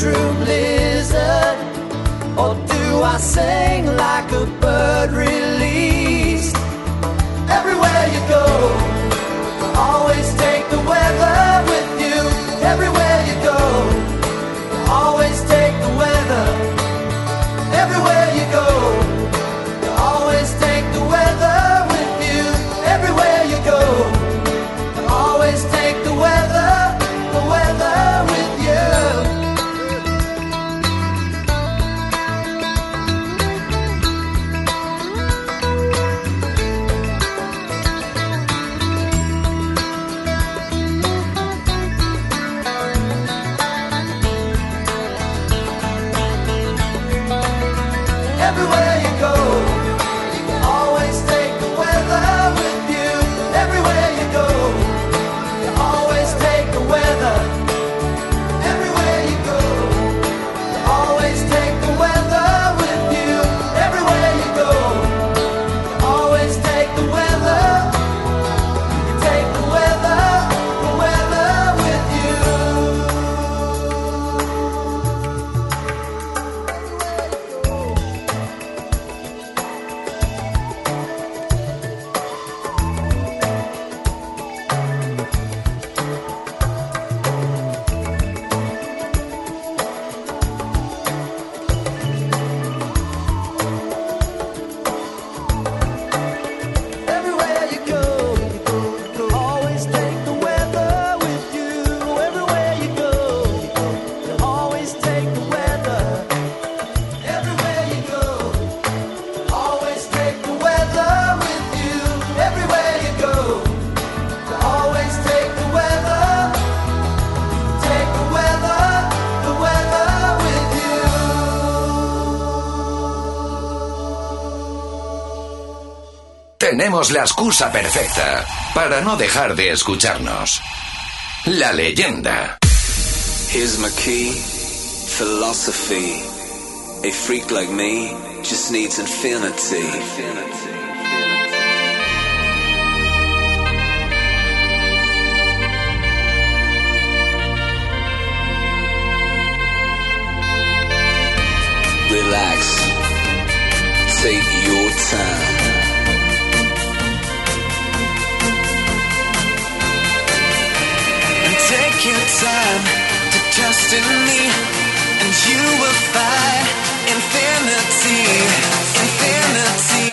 [SPEAKER 24] true blizzard? Or do I sing like a bird released? Everywhere you go, always take the weather.
[SPEAKER 19] tenemos la excusa perfecta para no dejar de escucharnos. La leyenda.
[SPEAKER 38] Here's my key, philosophy. A freak like me just needs infinity. Relax. Take your time.
[SPEAKER 24] Your time to trust in me, and you will find infinity, infinity.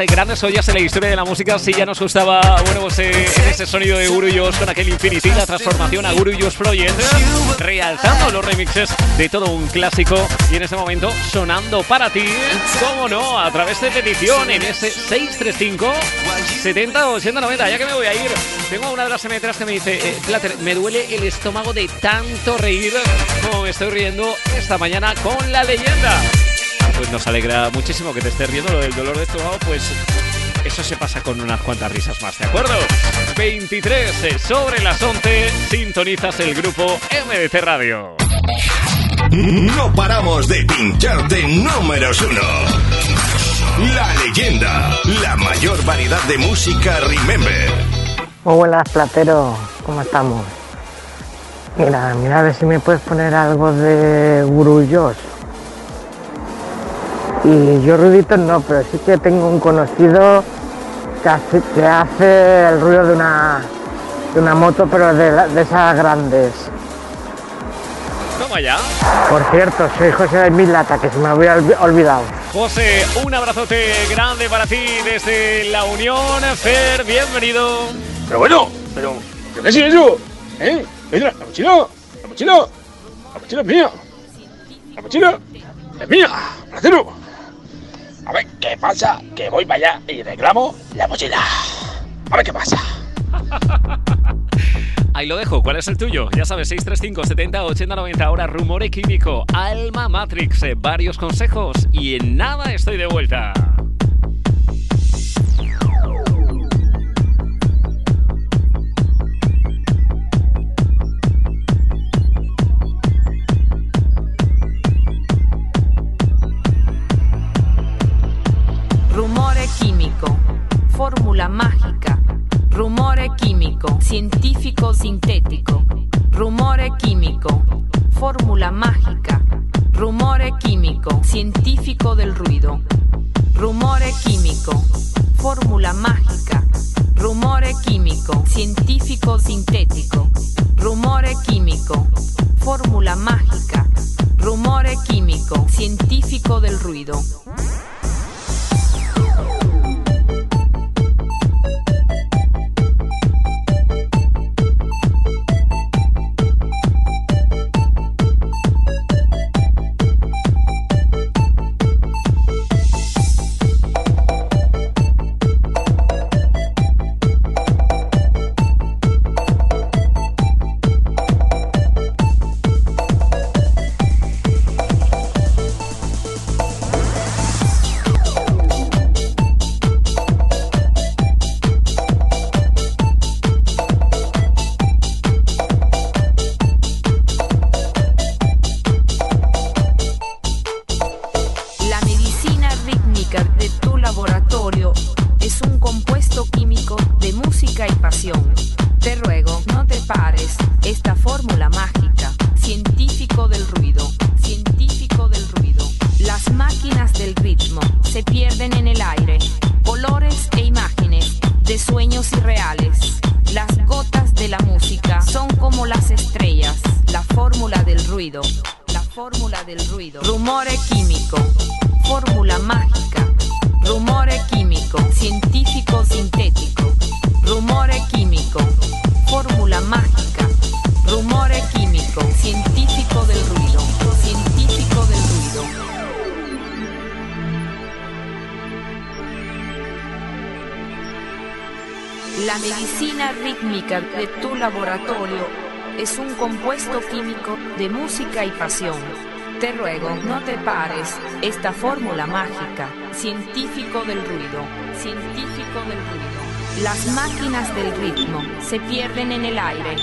[SPEAKER 15] Eh, grandes ollas en la historia de la música. Si ya nos gustaba, bueno, pues eh, ese sonido de Guruyos con aquel Infinity, la transformación a Guruyos Project, realzando los remixes de todo un clásico y en este momento sonando para ti, cómo no, a través de petición en ese 635 70 80 90. Ya que me voy a ir, tengo una de las emetras que me dice, eh, Plater, me duele el estómago de tanto reír como me estoy riendo esta mañana con la leyenda. Pues nos alegra muchísimo que te estés riendo lo del dolor de estómago, pues eso se pasa con unas cuantas risas más, ¿de acuerdo? 23 eh, sobre las 11, sintonizas el grupo MDC Radio.
[SPEAKER 19] No paramos de pincharte números uno. La leyenda, la mayor variedad de música Remember.
[SPEAKER 39] Muy buenas, Platero. ¿Cómo estamos? Mira, mira a ver si me puedes poner algo de Gurullos. Y yo ruiditos no, pero sí que tengo un conocido que hace, que hace el ruido de una, de una moto, pero de, la- de esas grandes.
[SPEAKER 15] Toma ya.
[SPEAKER 39] Por cierto, soy José de Milata, que se me había olvi- olvidado.
[SPEAKER 15] José, un abrazote grande para ti desde la Unión. Fer, bienvenido.
[SPEAKER 40] Pero bueno, pero. ¿Qué es eso? ¿Eh? Mira, la mochila. La mochila. La mochila es mía. La mochila es mía. Platero. A ver, ¿qué pasa? Que voy para allá y reclamo la mochila. A ver qué pasa.
[SPEAKER 15] Ahí lo dejo. ¿Cuál es el tuyo? Ya sabes, 635 70 80 90. Ahora Rumore Químico, Alma Matrix, eh, varios consejos y en nada estoy de vuelta.
[SPEAKER 41] Esta fórmula mágica, científico del ruido, científico del ruido. Las máquinas del ritmo se pierden en el aire.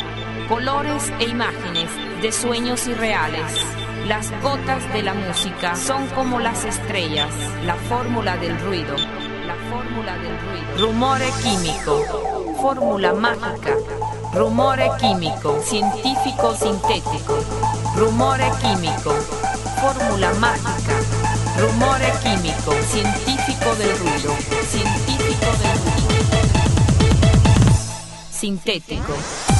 [SPEAKER 41] Colores e imágenes de sueños irreales. Las gotas de la música son como las estrellas. La fórmula del ruido. La fórmula del ruido. Rumore químico. Fórmula mágica. Rumore químico. Científico sintético. Rumore químico. Fórmula mágica. Rumore químico. Científico del ruido. Científico del ruido. Sintético.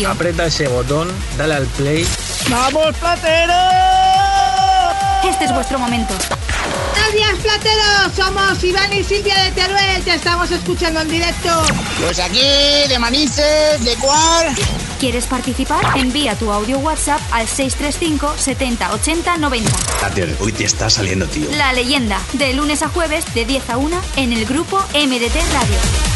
[SPEAKER 19] Radio.
[SPEAKER 42] Aprieta ese botón, dale al play.
[SPEAKER 19] ¡Vamos, Platero! Este es vuestro momento.
[SPEAKER 43] Buenos días, plateros. Somos Iván y Silvia de Teruel. Te estamos escuchando en directo.
[SPEAKER 19] Pues aquí, de Manises, de Cuar. ¿Quieres participar? Envía tu audio WhatsApp al 635 70 80 90.
[SPEAKER 44] Plater, hoy te está saliendo, tío.
[SPEAKER 19] La leyenda, de lunes a jueves, de 10 a 1, en el grupo MDT Radio.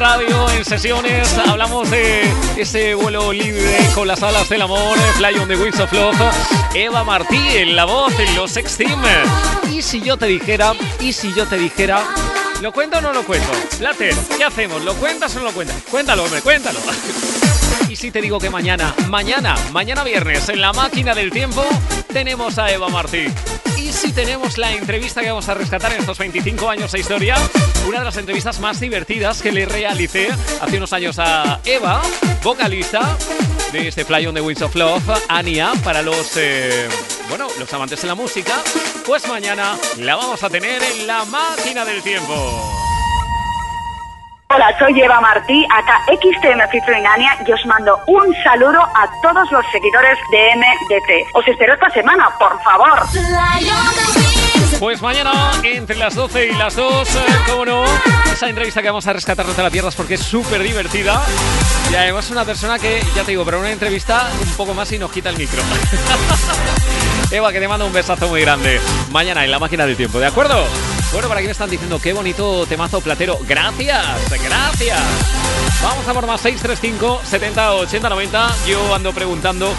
[SPEAKER 15] Radio, en sesiones. Hablamos de ese vuelo libre con las alas del amor, Fly on the Wings of Love. Eva Martí en la voz en los Sex Team. Y si yo te dijera, y si yo te dijera, ¿lo cuento o no lo cuento? Plater, ¿qué hacemos? ¿Lo cuentas o no lo cuentas? Cuéntalo, hombre, cuéntalo. Y si te digo que mañana, mañana, mañana viernes, en la máquina del tiempo, tenemos a Eva Martí. Y si tenemos la entrevista que vamos a rescatar en estos 25 años de historia, una de las entrevistas más divertidas que le realicé hace unos años a Eva, vocalista de este Fly on the Wings of Love, Ania, para los, eh, bueno, los amantes de la música, pues mañana la vamos a tener en la máquina del tiempo.
[SPEAKER 45] Hola, soy Eva Martí, acá XTM featuring Ania y os mando un saludo a todos los seguidores de MDT. Os espero esta semana, por favor.
[SPEAKER 15] Pues mañana, entre las 12 y las 2, eh, cómo no, esa entrevista que vamos a rescatar no te la pierdas porque es súper divertida. Y además una persona que, ya te digo, para una entrevista un poco más y nos quita el micro. Eva, que te mando un besazo muy grande. Mañana en la máquina del tiempo, ¿de acuerdo? Bueno, por aquí me están diciendo qué bonito temazo platero. Gracias, gracias. Vamos a por más 635 70 80 90. Yo ando preguntando,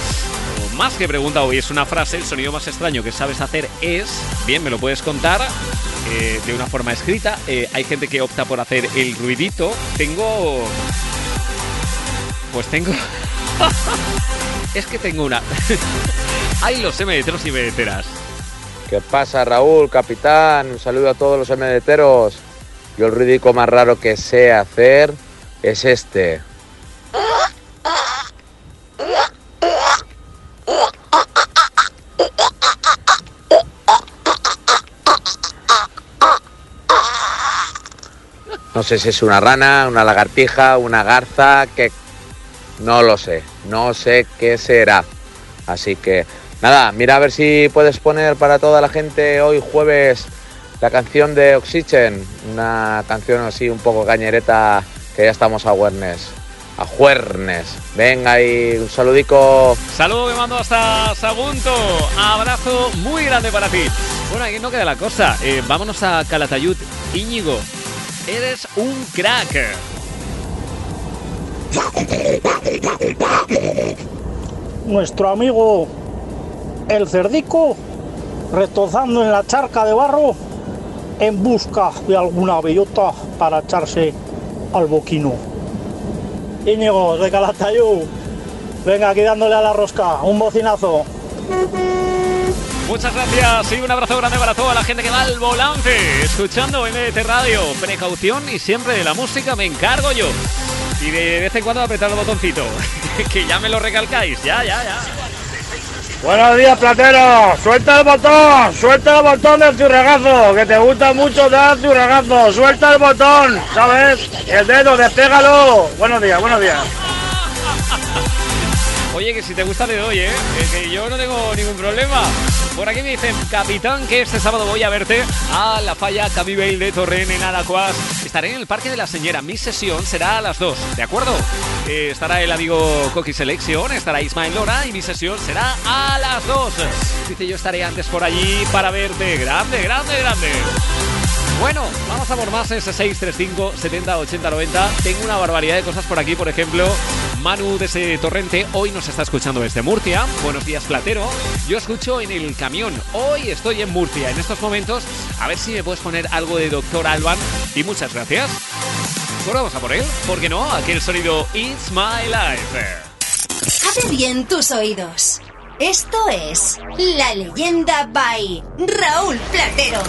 [SPEAKER 15] más que pregunta hoy, es una frase. El sonido más extraño que sabes hacer es. Me lo puedes contar eh, de una forma escrita. Eh, hay gente que opta por hacer el ruidito. Tengo. Pues tengo. es que tengo una. Hay los MDTeros y MDTeras.
[SPEAKER 46] ¿Qué pasa, Raúl, capitán? Un saludo a todos los MDTeros. Yo el ruidico más raro que sé hacer es este. No sé si es una rana, una lagartija, una garza, que no lo sé, no sé qué será. Así que nada, mira a ver si puedes poner para toda la gente hoy jueves la canción de Oxygen, una canción así un poco cañereta que ya estamos a Juernes. A Juernes. Venga y un saludico.
[SPEAKER 15] Saludo me mando hasta Sagunto. Abrazo muy grande para ti. Bueno, aquí no queda la cosa. Eh, vámonos a Calatayud. Íñigo, eres un crack.
[SPEAKER 47] Nuestro amigo el cerdico retozando en la charca de barro en busca de alguna bellota para echarse al boquino. Íñigo de Calatayud, venga aquí dándole a la rosca, un bocinazo.
[SPEAKER 15] Muchas gracias y un abrazo grande para toda la gente que va al volante, escuchando MDT Radio. Precaución y siempre de la música me encargo yo. Y de vez en cuando apretar el botoncito, que ya me lo recalcáis, ya, ya, ya.
[SPEAKER 42] Buenos días, platero. Suelta el botón, suelta el botón del churragazo, que te gusta mucho dar churragazo. Suelta el botón, ¿sabes? El dedo, despégalo. Buenos días, buenos días.
[SPEAKER 15] Oye, que si te gusta le doy, ¿eh? Que yo no tengo ningún problema. Por aquí me dicen, capitán, que este sábado voy a verte a la falla Cabibel de Torren en Aracuas. Estaré en el Parque de la Señora. Mi sesión será a las 2, ¿de acuerdo? Eh, estará el amigo Coqui Selección, estará Ismael Lora y mi sesión será a las 2. Dice, yo estaré antes por allí para verte. Grande, grande, grande. Bueno, vamos a por más ese 635 70 80 90. Tengo una barbaridad de cosas por aquí, por ejemplo, Manu desde Torrente hoy nos está escuchando desde Murcia. Buenos días, Platero. Yo escucho en el camión. Hoy estoy en Murcia. En estos momentos, a ver si me puedes poner algo de Doctor Alban. Y muchas gracias. Pues vamos a por él. ¿Por qué no? Aquí el sonido It's My Life.
[SPEAKER 48] Abre bien tus oídos. Esto es La Leyenda by Raúl Platero.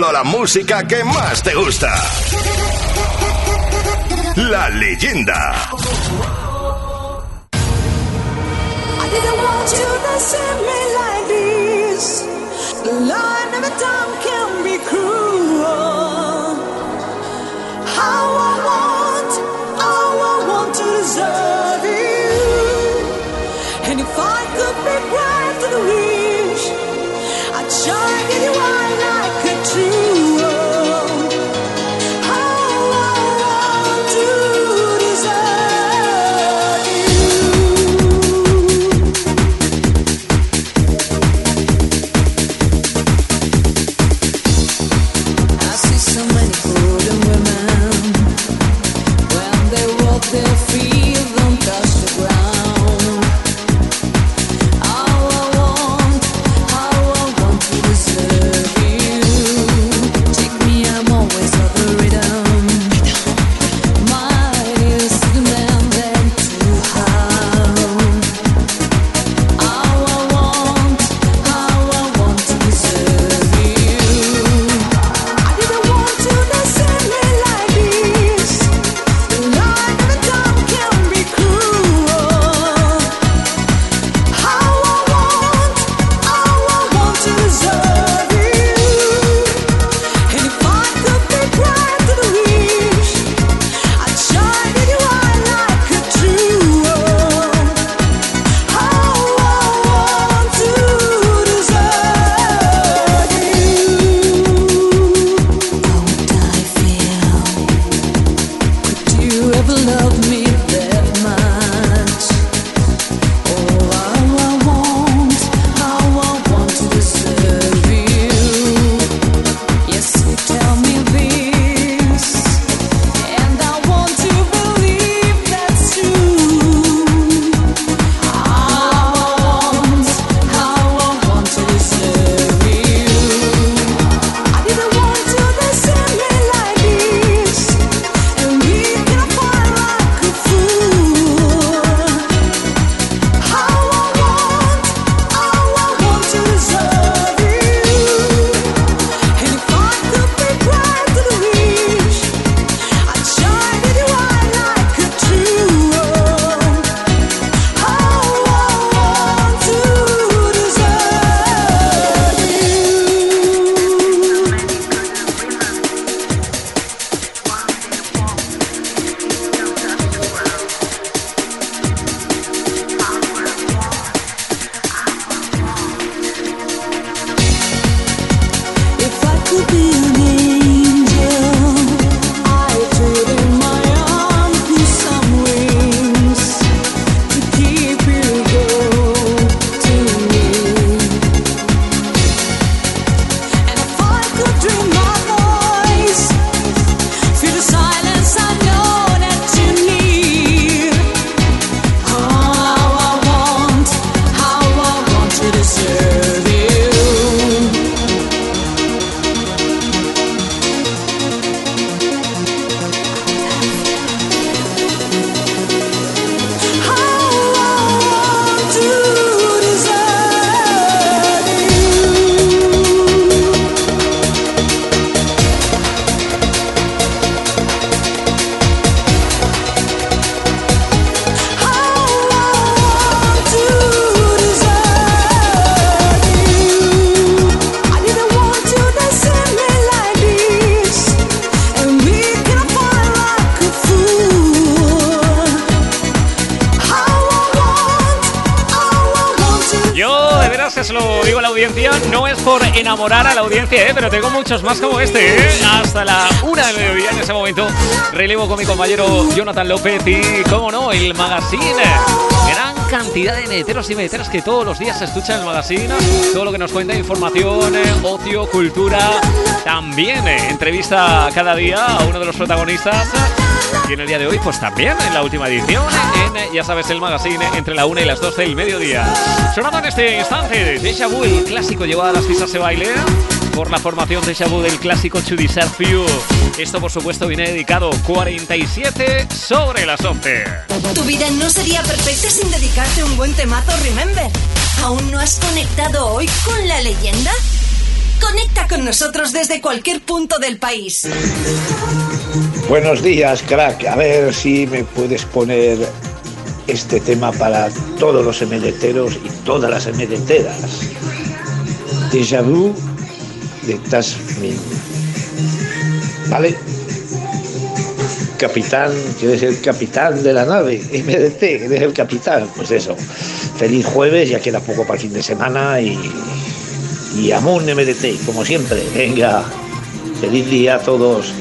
[SPEAKER 1] solo la música que más te gusta. La leyenda.
[SPEAKER 19] I didn't want you to see me like this.
[SPEAKER 15] Lord, never done. Enamorar a la audiencia, ¿eh? pero tengo muchos más como este. ¿eh? Hasta la una del mediodía en ese momento relevo con mi compañero Jonathan López y, cómo no, el magazine. Gran cantidad de meteros y meteras que todos los días se escucha en el magazine. Todo lo que nos cuenta, información, eh, ocio, cultura. También eh, entrevista cada día a uno de los protagonistas. Y en el día de hoy, pues también en la última edición, en, ya sabes, el magazine entre la 1 y las 12 del mediodía. Sonando en este instante, Deja Vu, el clásico llevado a las pistas se baile por la formación de Shabu del clásico Chudisar Few. Esto, por supuesto, viene dedicado 47 sobre las 11.
[SPEAKER 14] Tu vida no sería perfecta sin dedicarte un buen temazo, remember. ¿Aún no has conectado hoy con la leyenda? Conecta con nosotros desde cualquier punto del país.
[SPEAKER 48] Buenos días, crack. A ver si me puedes poner este tema para todos los emedeteros y todas las emedeteras. Déjà vu de Tasmin. ¿Vale? Capitán, ¿quieres el capitán de la nave? MDT, eres el capitán. Pues eso. Feliz jueves, ya queda poco para el fin de semana y. Y Amun MDT, como siempre. Venga. Feliz día a todos.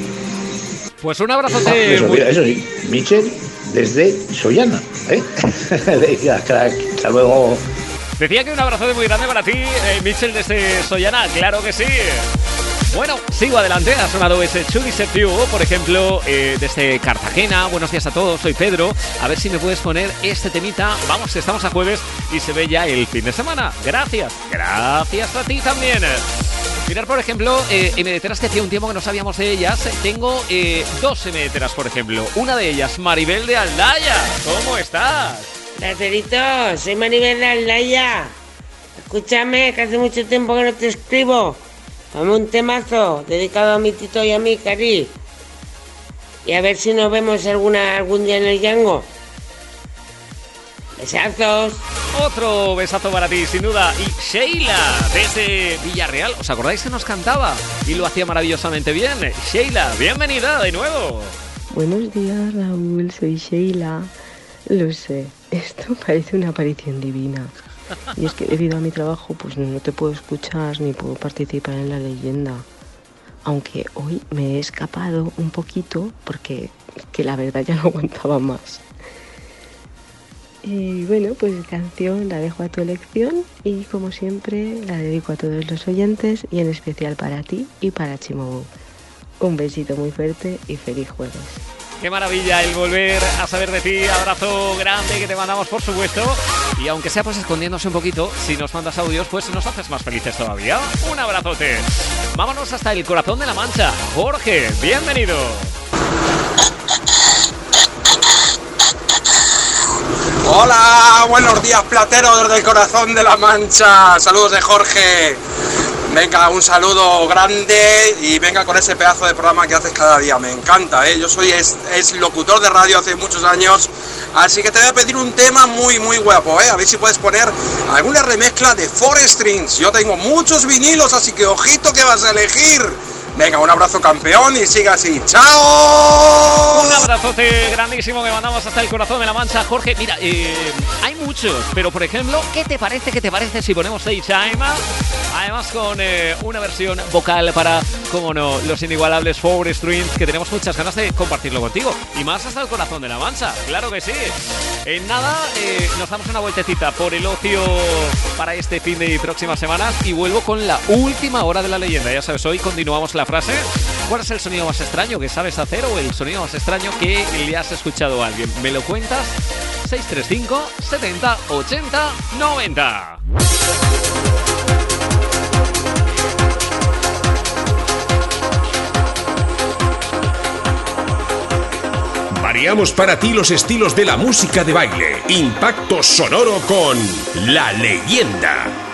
[SPEAKER 15] Pues un
[SPEAKER 48] Ah,
[SPEAKER 15] abrazote.
[SPEAKER 48] eso,
[SPEAKER 15] muy-
[SPEAKER 48] mira, eso sí, Michel desde Sollana. ¿eh? Venga, crack, hasta luego.
[SPEAKER 15] Decía que un abrazote muy grande para ti, eh, Mitchell desde Sollana, claro que sí. Bueno, sigo adelante, ha sonado ese Chudi Few, por ejemplo, eh, desde Cartagena. Buenos días a todos, soy Pedro. A ver si me puedes poner este temita. Vamos, estamos a jueves y se ve ya el fin de semana. Gracias, gracias a ti también. Mirar, por ejemplo, eh, emedeteras que hacía un tiempo que no sabíamos de ellas. Tengo eh, dos emedeteras, por ejemplo. Una de ellas, Maribel de Aldaya. ¿Cómo estás?
[SPEAKER 49] Placerito, soy Maribel de Aldaya. Escúchame, que hace mucho tiempo que no te escribo. Dame un temazo dedicado a mi tito y a mi cari. Y a ver si nos vemos alguna, algún día en el Yango. Besazos.
[SPEAKER 15] Otro besazo para ti, sin duda. Y Sheila, desde Villarreal. ¿Os acordáis que nos cantaba? Y lo hacía maravillosamente bien. Sheila, bienvenida de nuevo.
[SPEAKER 50] Buenos días, Raúl. Soy Sheila. Lo sé, esto parece una aparición divina. Y es que debido a mi trabajo, pues no te puedo escuchar ni puedo participar en la leyenda. Aunque hoy me he escapado un poquito porque que la verdad ya no aguantaba más. Y bueno, pues canción la dejo a tu elección y como siempre la dedico a todos los oyentes y en especial para ti y para Chimobu. Un besito muy fuerte y feliz jueves.
[SPEAKER 15] Qué maravilla el volver a saber de ti. Abrazo grande que te mandamos, por supuesto. Y aunque sea pues escondiéndose un poquito, si nos mandas audios, pues nos haces más felices todavía. Un abrazote. Vámonos hasta el corazón de la mancha. Jorge, bienvenido.
[SPEAKER 51] Hola, buenos días plateros desde el corazón de la Mancha. Saludos de Jorge. Venga, un saludo grande y venga con ese pedazo de programa que haces cada día. Me encanta, ¿eh? Yo soy es, locutor de radio hace muchos años, así que te voy a pedir un tema muy, muy guapo, ¿eh? A ver si puedes poner alguna remezcla de Forest Strings. Yo tengo muchos vinilos, así que ojito que vas a elegir. Venga, un abrazo campeón y siga así. ¡Chao!
[SPEAKER 15] Un abrazote grandísimo que mandamos hasta el corazón de la mancha. Jorge, mira, eh, hay muchos, pero por ejemplo, ¿qué te parece, qué te parece si ponemos Time? Además con eh, una versión vocal para, como no, los inigualables Forward Streams, que tenemos muchas ganas de compartirlo contigo. Y más hasta el corazón de la mancha, claro que sí. En nada, eh, nos damos una vueltecita por el ocio para este fin de próximas semanas y vuelvo con la última hora de la leyenda. Ya sabes, hoy continuamos la ¿Cuál es el sonido más extraño que sabes hacer o el sonido más extraño que le has escuchado a alguien? ¿Me lo cuentas? 635 70 80 90.
[SPEAKER 19] Variamos para ti los estilos de la música de baile. Impacto sonoro con La Leyenda.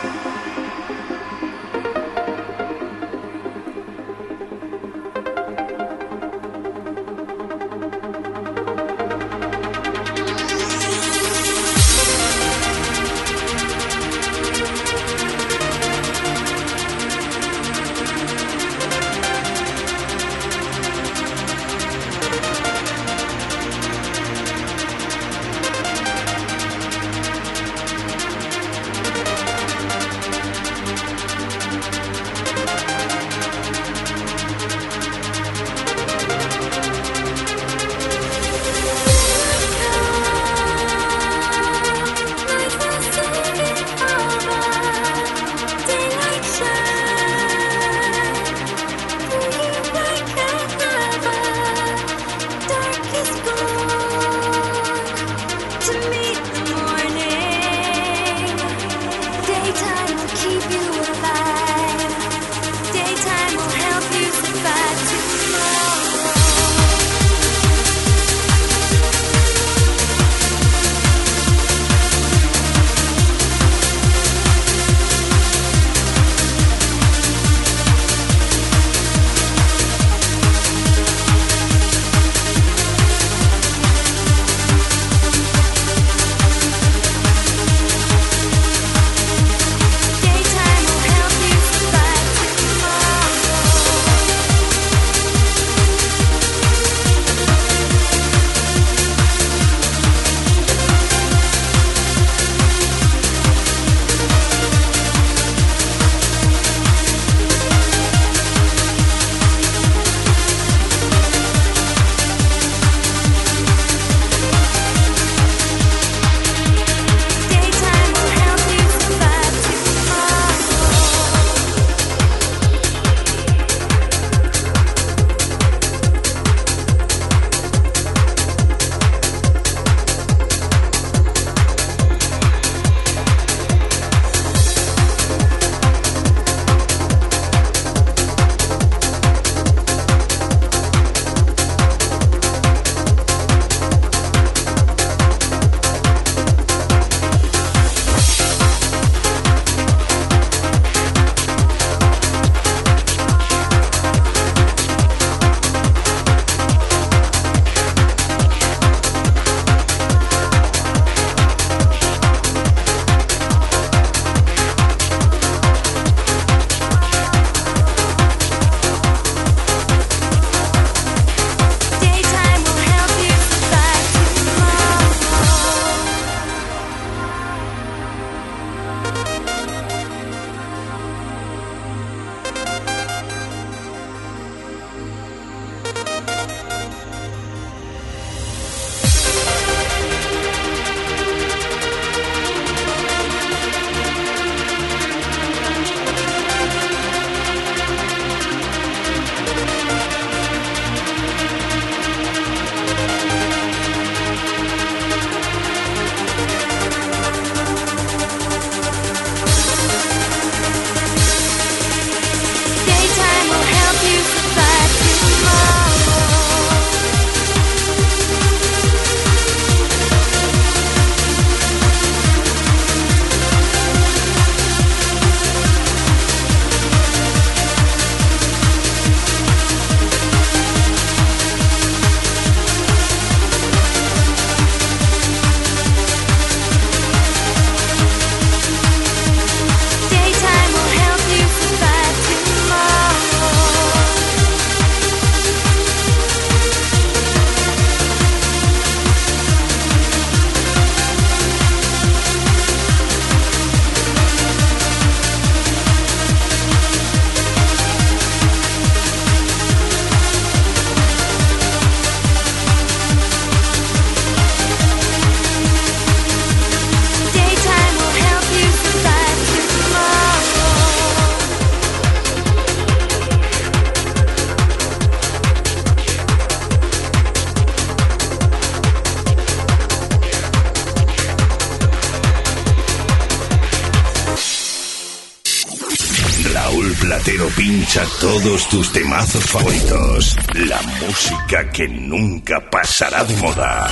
[SPEAKER 1] Todos tus temazos favoritos. La música que nunca pasará de moda.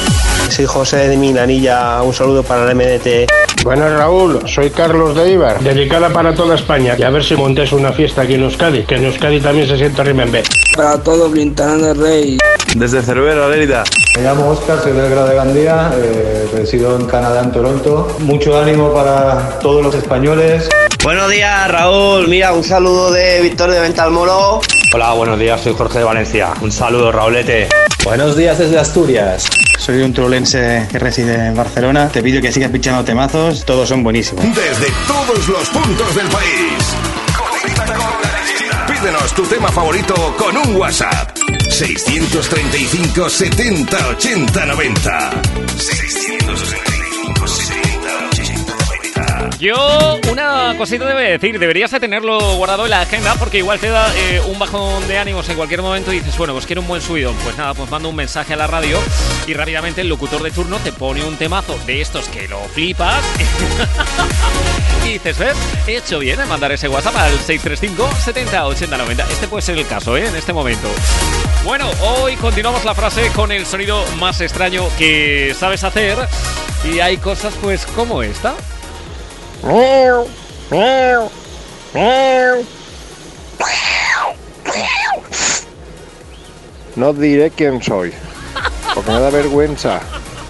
[SPEAKER 52] Soy José de Milanilla, un saludo para la MDT.
[SPEAKER 53] Buenas Raúl, soy Carlos de Ibar, dedicada para toda España. Y a ver si montes una fiesta aquí en Euskadi, que en Euskadi también se siente Remember.
[SPEAKER 54] Para todo Blintana Rey.
[SPEAKER 55] Desde Cervera, Lérida.
[SPEAKER 56] Me llamo Oscar, soy del Grado de Gandía, eh, resido en Canadá, en Toronto. Mucho ánimo para todos los españoles.
[SPEAKER 52] Buenos días, Raúl. Mira, un saludo de Víctor de Ventalmoro.
[SPEAKER 57] Hola, buenos días, soy Jorge de Valencia. Un saludo, Raulete.
[SPEAKER 58] Buenos días desde Asturias. Soy un trolense que reside en Barcelona. Te pido que sigas pinchando temazos, todos son buenísimos.
[SPEAKER 1] Desde todos los puntos del país. Conecta con la Pídenos tu tema favorito con un WhatsApp. 635 70 80 90. 635 70 80 90.
[SPEAKER 15] Yo una cosita debe decir, deberías de tenerlo guardado en la agenda porque igual te da eh, un bajón de ánimos en cualquier momento y dices, bueno, pues quiero un buen subidón. Pues nada, pues mando un mensaje a la radio y rápidamente el locutor de turno te pone un temazo de estos que lo flipas y dices, ¿ves? He hecho bien en mandar ese WhatsApp al 635 70 80 90. Este puede ser el caso, ¿eh? En este momento. Bueno, hoy continuamos la frase con el sonido más extraño que sabes hacer y hay cosas pues como esta.
[SPEAKER 59] No diré quién soy, porque me da vergüenza.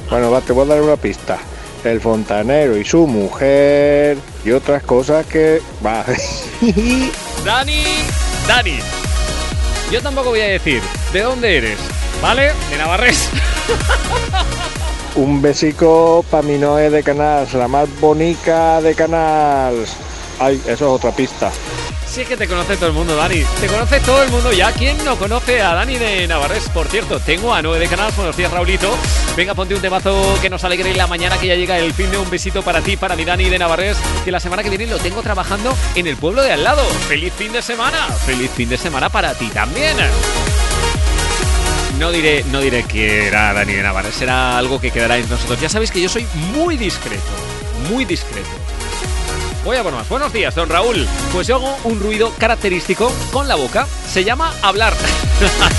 [SPEAKER 59] Bueno, va, te voy a dar una pista. El fontanero y su mujer y otras cosas que... Va.
[SPEAKER 15] Dani, Dani. Yo tampoco voy a decir de dónde eres, ¿vale? De Navarres.
[SPEAKER 59] Un besico para mi Noé de Canals, la más bonita de Canals. Ay, eso es otra pista.
[SPEAKER 15] Sí que te conoce todo el mundo, Dani. Te conoce todo el mundo ya. ¿Quién no conoce a Dani de Navarres? Por cierto, tengo a Noé de Canals. Buenos días, Raulito. Venga, ponte un temazo que nos alegre la mañana, que ya llega el fin de un besito para ti, para mi Dani de Navarres, que la semana que viene lo tengo trabajando en el pueblo de al lado. ¡Feliz fin de semana! ¡Feliz fin de semana para ti también! No diré, no diré que era Dani de Navarres, será algo que quedará en nosotros. Ya sabéis que yo soy muy discreto, muy discreto. Voy a por más. Buenos días, don Raúl. Pues yo hago un ruido característico con la boca. Se llama hablar.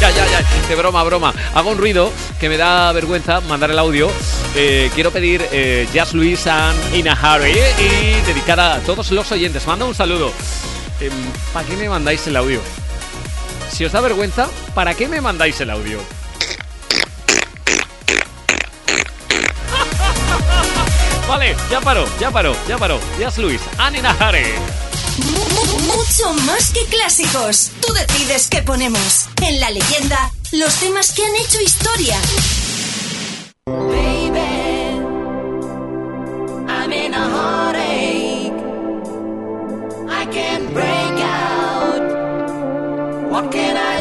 [SPEAKER 15] ya, ya, ya. De broma, broma. Hago un ruido que me da vergüenza mandar el audio. Eh, quiero pedir eh, Jazz Luis and Ina Harry y dedicada a todos los oyentes. Manda un saludo. Em, ¿Para qué me mandáis el audio? Si os da vergüenza, ¿para qué me mandáis el audio? Vale, ya paró, ya paró, ya paró. Ya es Luis, Anina Hare.
[SPEAKER 14] Mucho más que clásicos. Tú decides qué ponemos. En la leyenda, los temas que han hecho historia.
[SPEAKER 24] Baby, I'm in a heartache. I can't break can I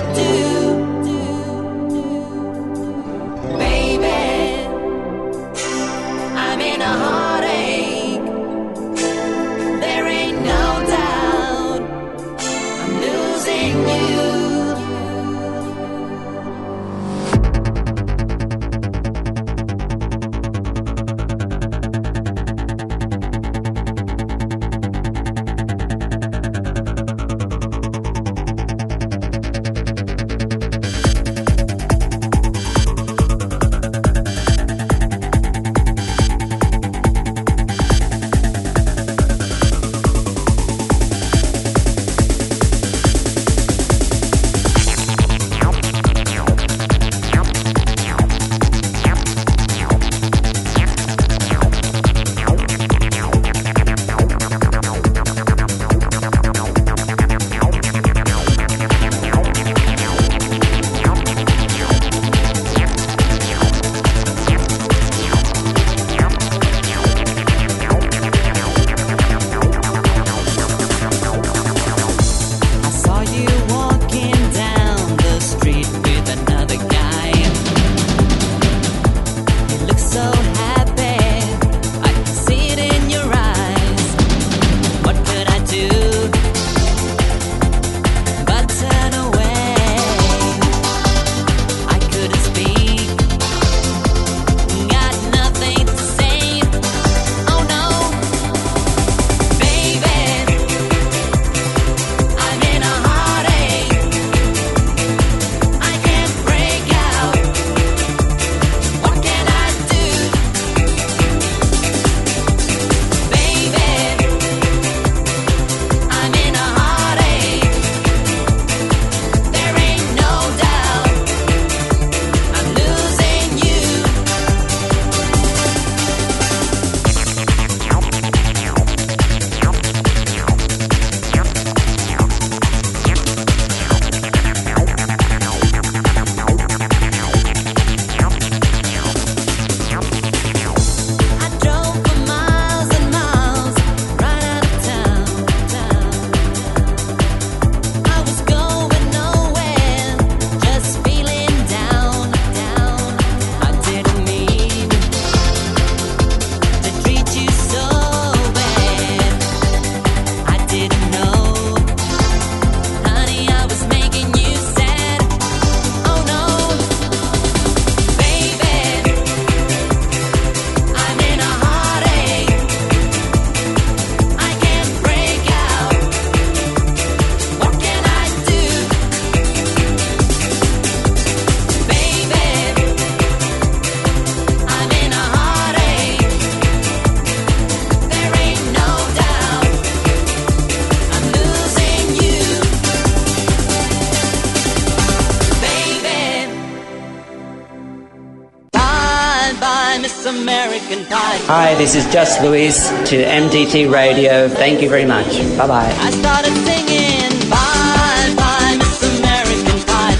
[SPEAKER 60] Hi, this is Just Luis to MDT Radio. Thank you very much. Bye bye.
[SPEAKER 24] I started singing bye, bye, Miss American Pie.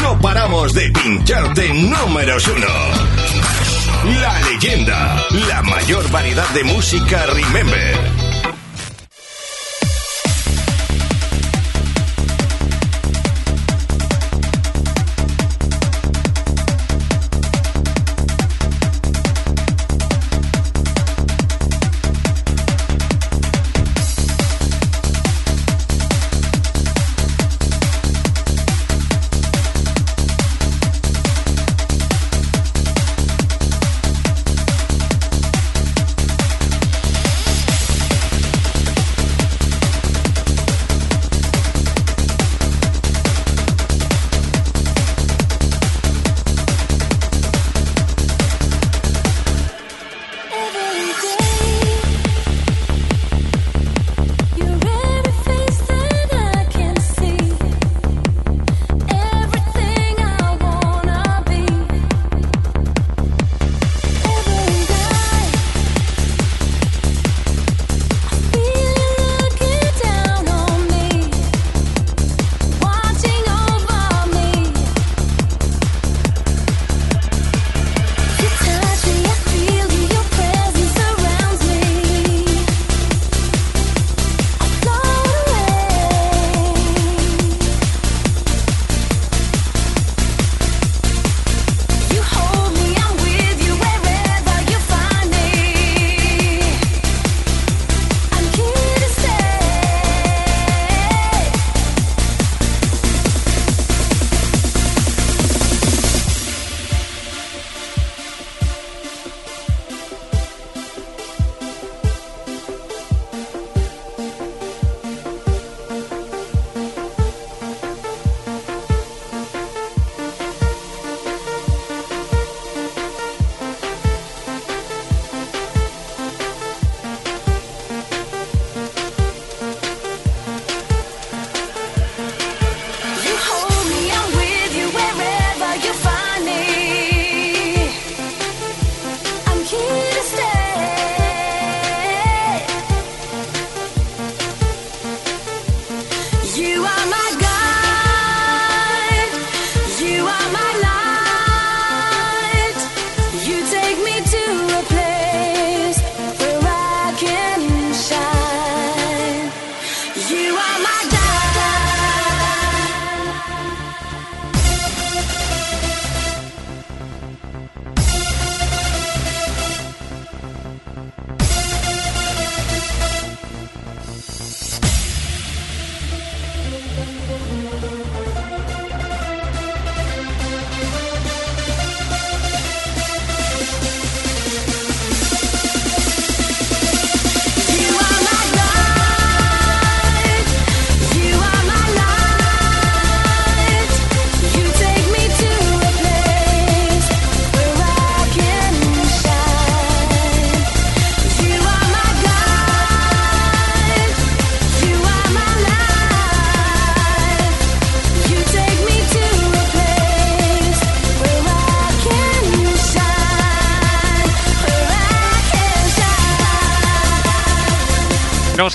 [SPEAKER 19] No paramos de pincharte números uno. La leyenda, la mayor variedad de música Remember.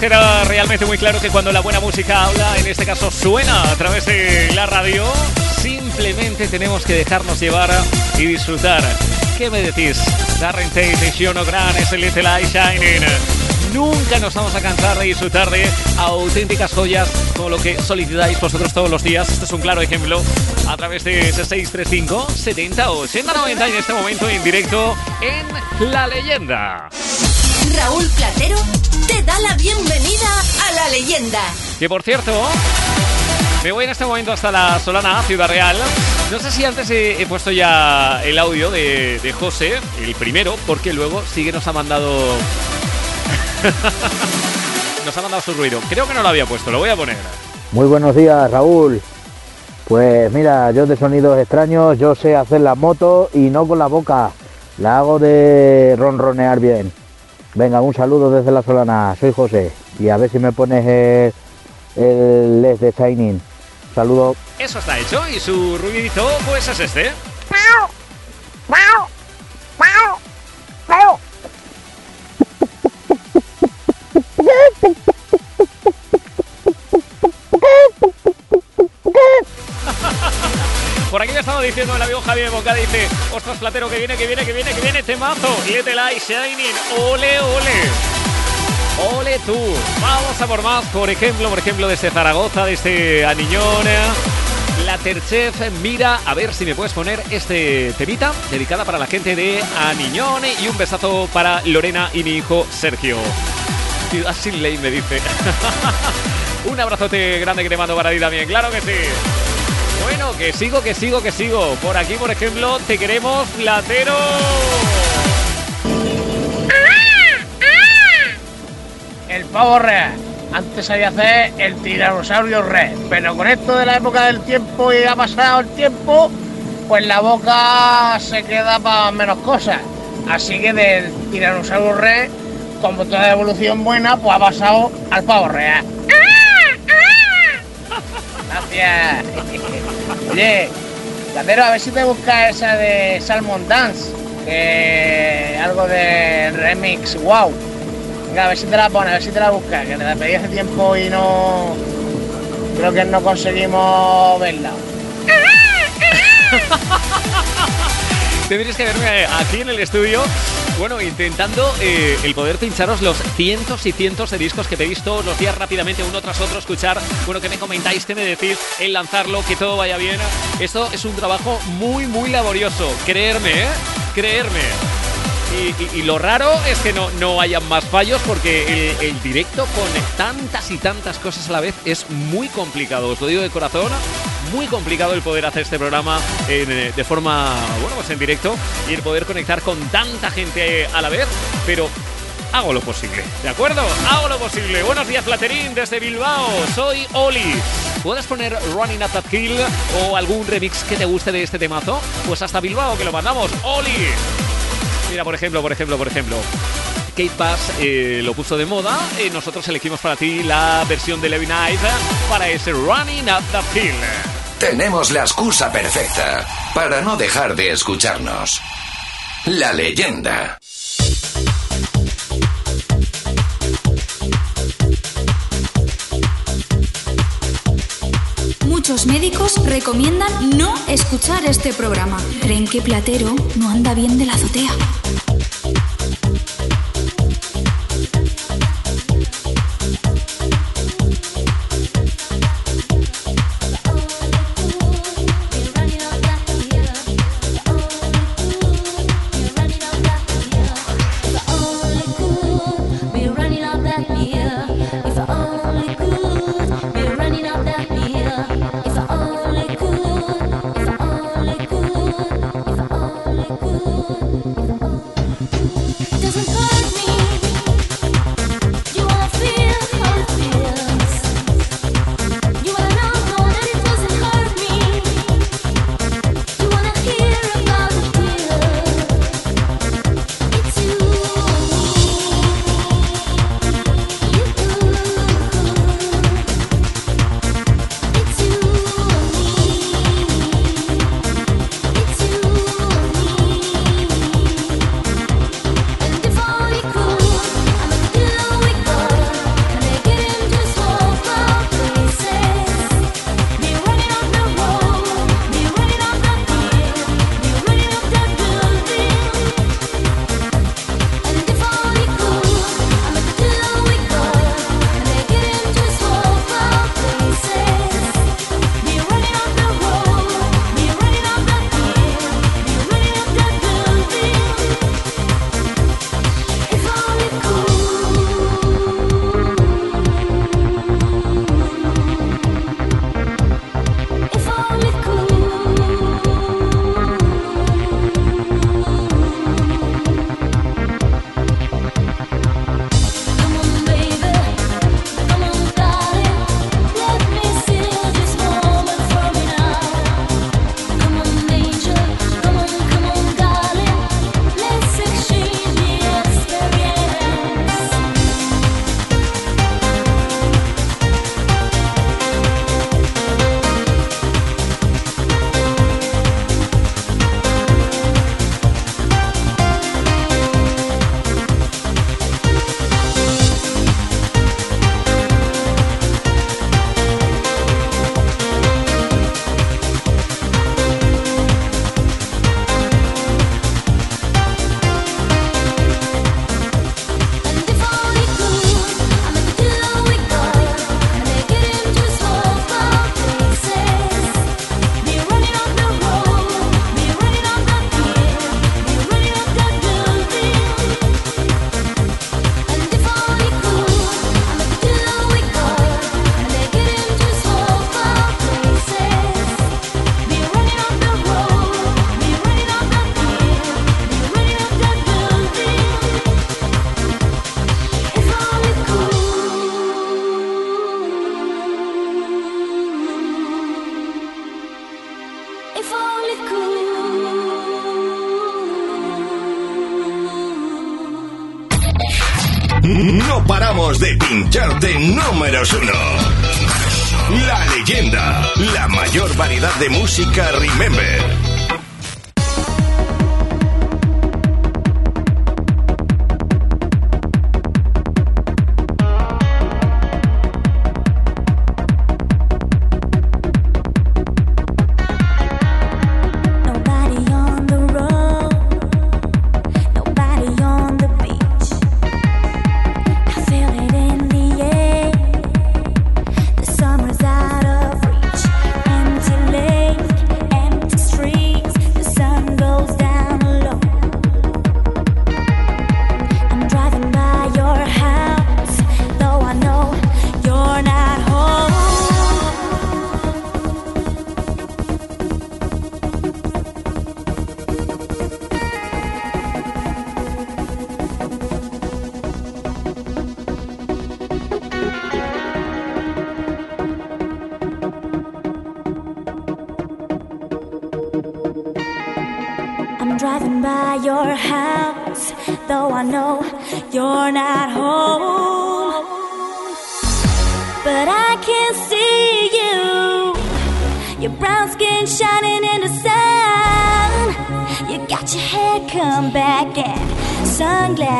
[SPEAKER 15] Queda realmente muy claro que cuando la buena música habla, en este caso suena a través de la radio, simplemente tenemos que dejarnos llevar y disfrutar. ¿Qué me decís? Darren Tate, Shiono Gran, ese Little Eye Shining. Nunca nos vamos a cansar de disfrutar de auténticas joyas como lo que solicitáis vosotros todos los días. Este es un claro ejemplo a través de ese 635 70 80 90 en este momento en directo en La Leyenda.
[SPEAKER 14] Raúl Platero te da la bienvenida a la leyenda.
[SPEAKER 15] Que por cierto, me voy en este momento hasta la Solana, Ciudad Real. No sé si antes he, he puesto ya el audio de, de José, el primero, porque luego sí que nos ha mandado. nos ha mandado su ruido. Creo que no lo había puesto, lo voy a poner.
[SPEAKER 61] Muy buenos días, Raúl. Pues mira, yo de sonidos extraños, yo sé hacer la moto y no con la boca. La hago de ronronear bien. Venga, un saludo desde la Solana. Soy José. Y a ver si me pones el, el LED de Shining. Saludo.
[SPEAKER 15] Eso está hecho y su ruidito, pues es este. Diciendo el amigo Javier Boca, dice, ostras, platero, que viene, que viene, que viene, que viene. Let the light shining, ole, ole. Ole tú. Vamos a por más, por ejemplo, por ejemplo, desde Zaragoza, desde Aniñón. La Terchef mira a ver si me puedes poner este temita dedicada para la gente de Aniñón y un besazo para Lorena y mi hijo Sergio. Ciudad ley me dice. un abrazote grande que te mando para ti también, claro que sí. Bueno, que sigo, que sigo, que sigo. Por aquí, por ejemplo, te queremos, platero.
[SPEAKER 62] El pavo real. Antes sabía hacer el tiranosaurio rex, pero con esto de la época del tiempo y ha pasado el tiempo, pues la boca se queda para menos cosas. Así que del tiranosaurio rex, como toda evolución buena, pues ha pasado al pavo real. Gracias. Oye, Platero, a ver si te buscas esa de Salmon Dance, algo de remix, wow. Venga, a ver si te la pones, a ver si te la buscas, que te la pedí hace tiempo y no. Creo que no conseguimos verla.
[SPEAKER 15] Tendréis que verme aquí en el estudio, bueno, intentando eh, el poder pincharos los cientos y cientos de discos que pedís todos los días rápidamente, uno tras otro, escuchar, bueno, que me comentáis, que me decís, el lanzarlo, que todo vaya bien. Esto es un trabajo muy, muy laborioso, creerme, ¿eh? Creerme. Y, lo raro es que no, no hayan más fallos porque el, el directo con tantas y tantas cosas a la vez es muy complicado. Os lo digo de corazón, muy complicado el poder hacer este programa eh, de forma, bueno, pues en directo y el poder conectar con tanta gente a la vez, pero hago lo posible, ¿de acuerdo? Hago lo posible. Buenos días, Platerín, desde Bilbao. Soy Oli. ¿Puedes poner Running Up That Hill o algún remix que te guste de este temazo? Pues hasta Bilbao que lo mandamos. Oli. Mira, por ejemplo, por ejemplo, por ejemplo. Kate Bass eh, lo puso de moda. eh, nosotros elegimos para ti la versión de Levin Knight para ese Running Up That Hill.
[SPEAKER 19] Tenemos la excusa perfecta para no dejar de escucharnos. La leyenda.
[SPEAKER 44] Muchos médicos recomiendan no escuchar este programa. Creen que Platero no anda bien de la azotea.
[SPEAKER 12] Pincharte números uno. La leyenda, la mayor variedad de música Remember.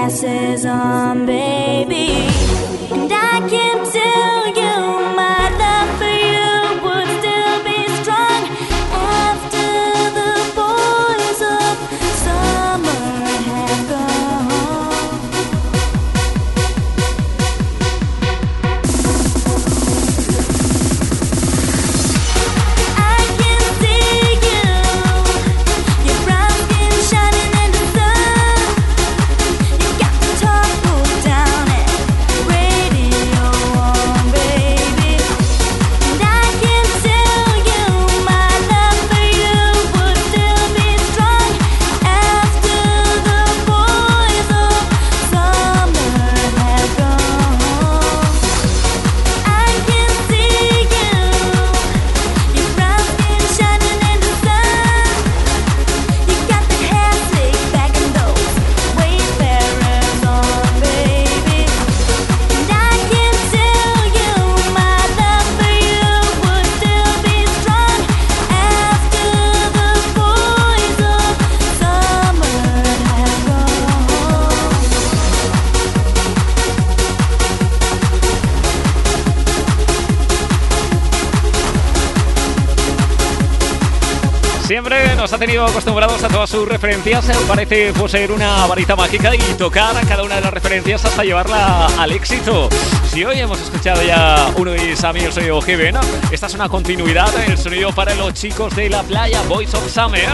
[SPEAKER 19] Sunglasses on, baby.
[SPEAKER 15] Sus referencias. Parece poseer una varita mágica y tocar cada una de las referencias hasta llevarla al éxito. Si hoy hemos escuchado ya uno de Sammy, el sonido Heaven, esta es una continuidad del sonido para los chicos de la playa Boys of Summer,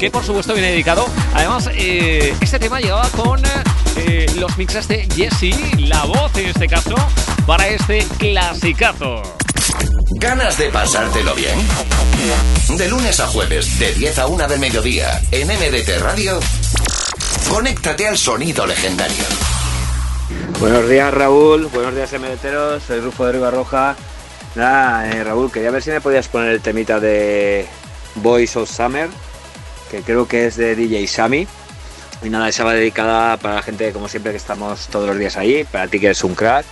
[SPEAKER 15] que por supuesto viene dedicado. Además, eh, este tema llegaba con eh, los mixes de Jesse, la voz en este caso, para este clasicazo.
[SPEAKER 12] ¿Ganas de pasártelo bien? De lunes a jueves, de 10 a 1 del mediodía, en MDT Radio, conéctate al sonido legendario.
[SPEAKER 63] Buenos días Raúl, buenos días MDTeros, soy Rufo de Ribarroja. Nada, eh, Raúl, quería ver si me podías poner el temita de Boys of Summer, que creo que es de DJ Sammy. Y nada, esa va dedicada para la gente, como siempre, que estamos todos los días ahí, para ti que eres un crack.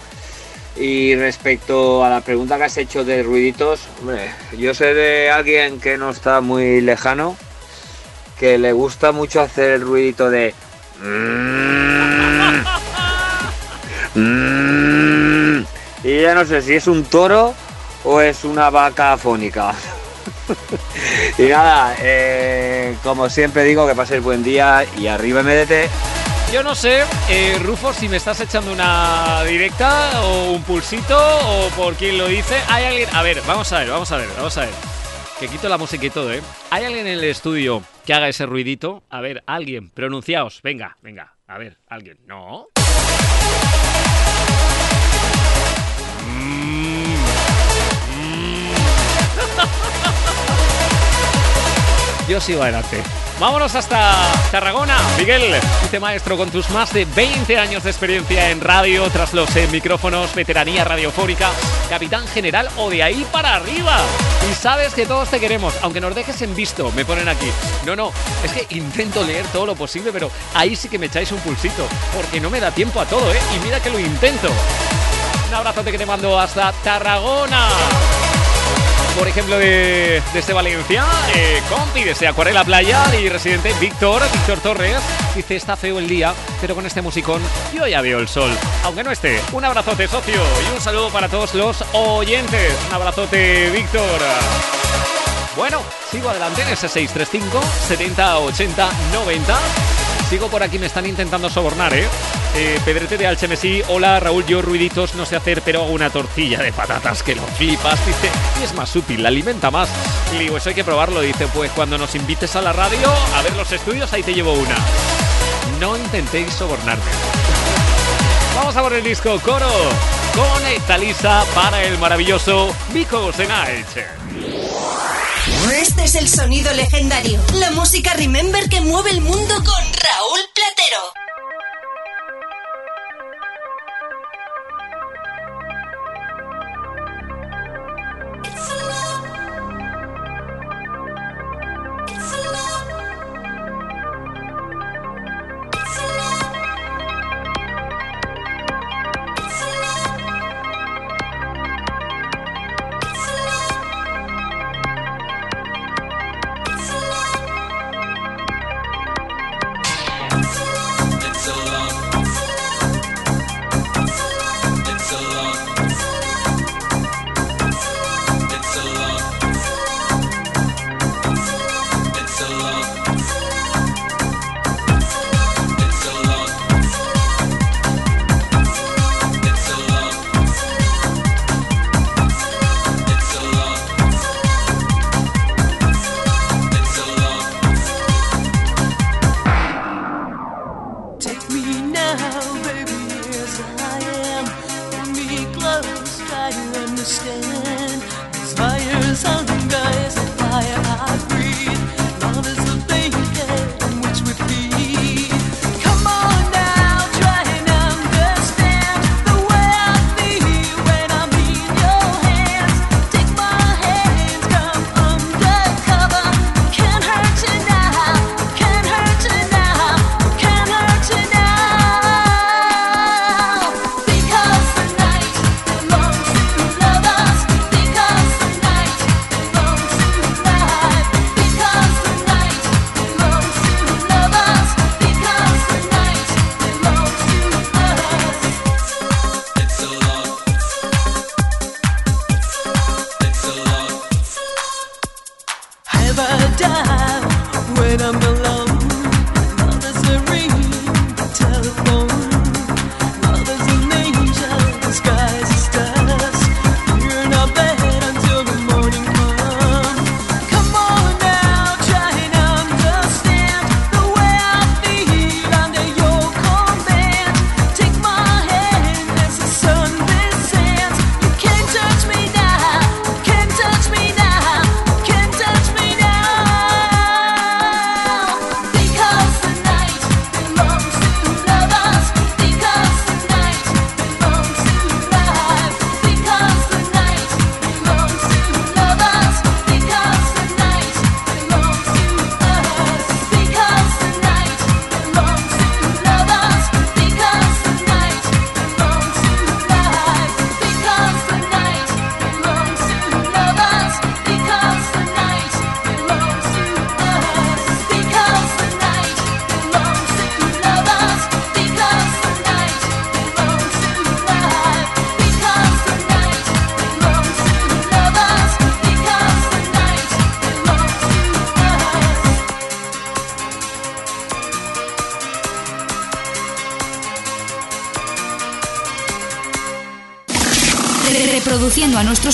[SPEAKER 63] Y respecto a la pregunta que has hecho de ruiditos, hombre, yo sé de alguien que no está muy lejano, que le gusta mucho hacer el ruidito de... Mm. Y ya no sé si es un toro o es una vaca afónica. y nada, eh, como siempre digo, que paséis buen día y arriba MDT.
[SPEAKER 15] Yo no sé, eh, Rufo, si me estás echando una directa o un pulsito o por quién lo dice. Hay alguien. A ver, vamos a ver, vamos a ver, vamos a ver. Que quito la música y todo, ¿eh? ¿Hay alguien en el estudio que haga ese ruidito? A ver, alguien, pronunciaos. Venga, venga, a ver, alguien. No. Mm. Mm. Yo sigo adelante. Vámonos hasta Tarragona. Miguel, dice maestro, con tus más de 20 años de experiencia en radio, tras los eh, micrófonos, veteranía radiofónica, capitán general o de ahí para arriba. Y sabes que todos te queremos, aunque nos dejes en visto, me ponen aquí. No, no, es que intento leer todo lo posible, pero ahí sí que me echáis un pulsito, porque no me da tiempo a todo, ¿eh? Y mira que lo intento. Un abrazote que te mando hasta Tarragona por ejemplo, de, desde Valencia, eh, compi desde Acuarela Playa y residente Víctor, Víctor Torres, dice, está feo el día, pero con este musicón yo ya veo el sol. Aunque no esté, un abrazote, socio, y un saludo para todos los oyentes. Un abrazote, Víctor. Bueno, sigo adelante en ese 635 70 80 90. Sigo por aquí, me están intentando sobornar, ¿eh? eh Pedrete de Alchemesí, hola Raúl, yo ruiditos no sé hacer, pero hago una tortilla de patatas que lo flipas, dice, y es más útil, la alimenta más. Y digo, eso hay que probarlo, dice, pues cuando nos invites a la radio, a ver los estudios, ahí te llevo una. No intentéis sobornarme. Vamos a por el disco Coro con Talisa para el maravilloso the Night.
[SPEAKER 19] Este es el sonido legendario, la música Remember que mueve el mundo con Raúl Platero.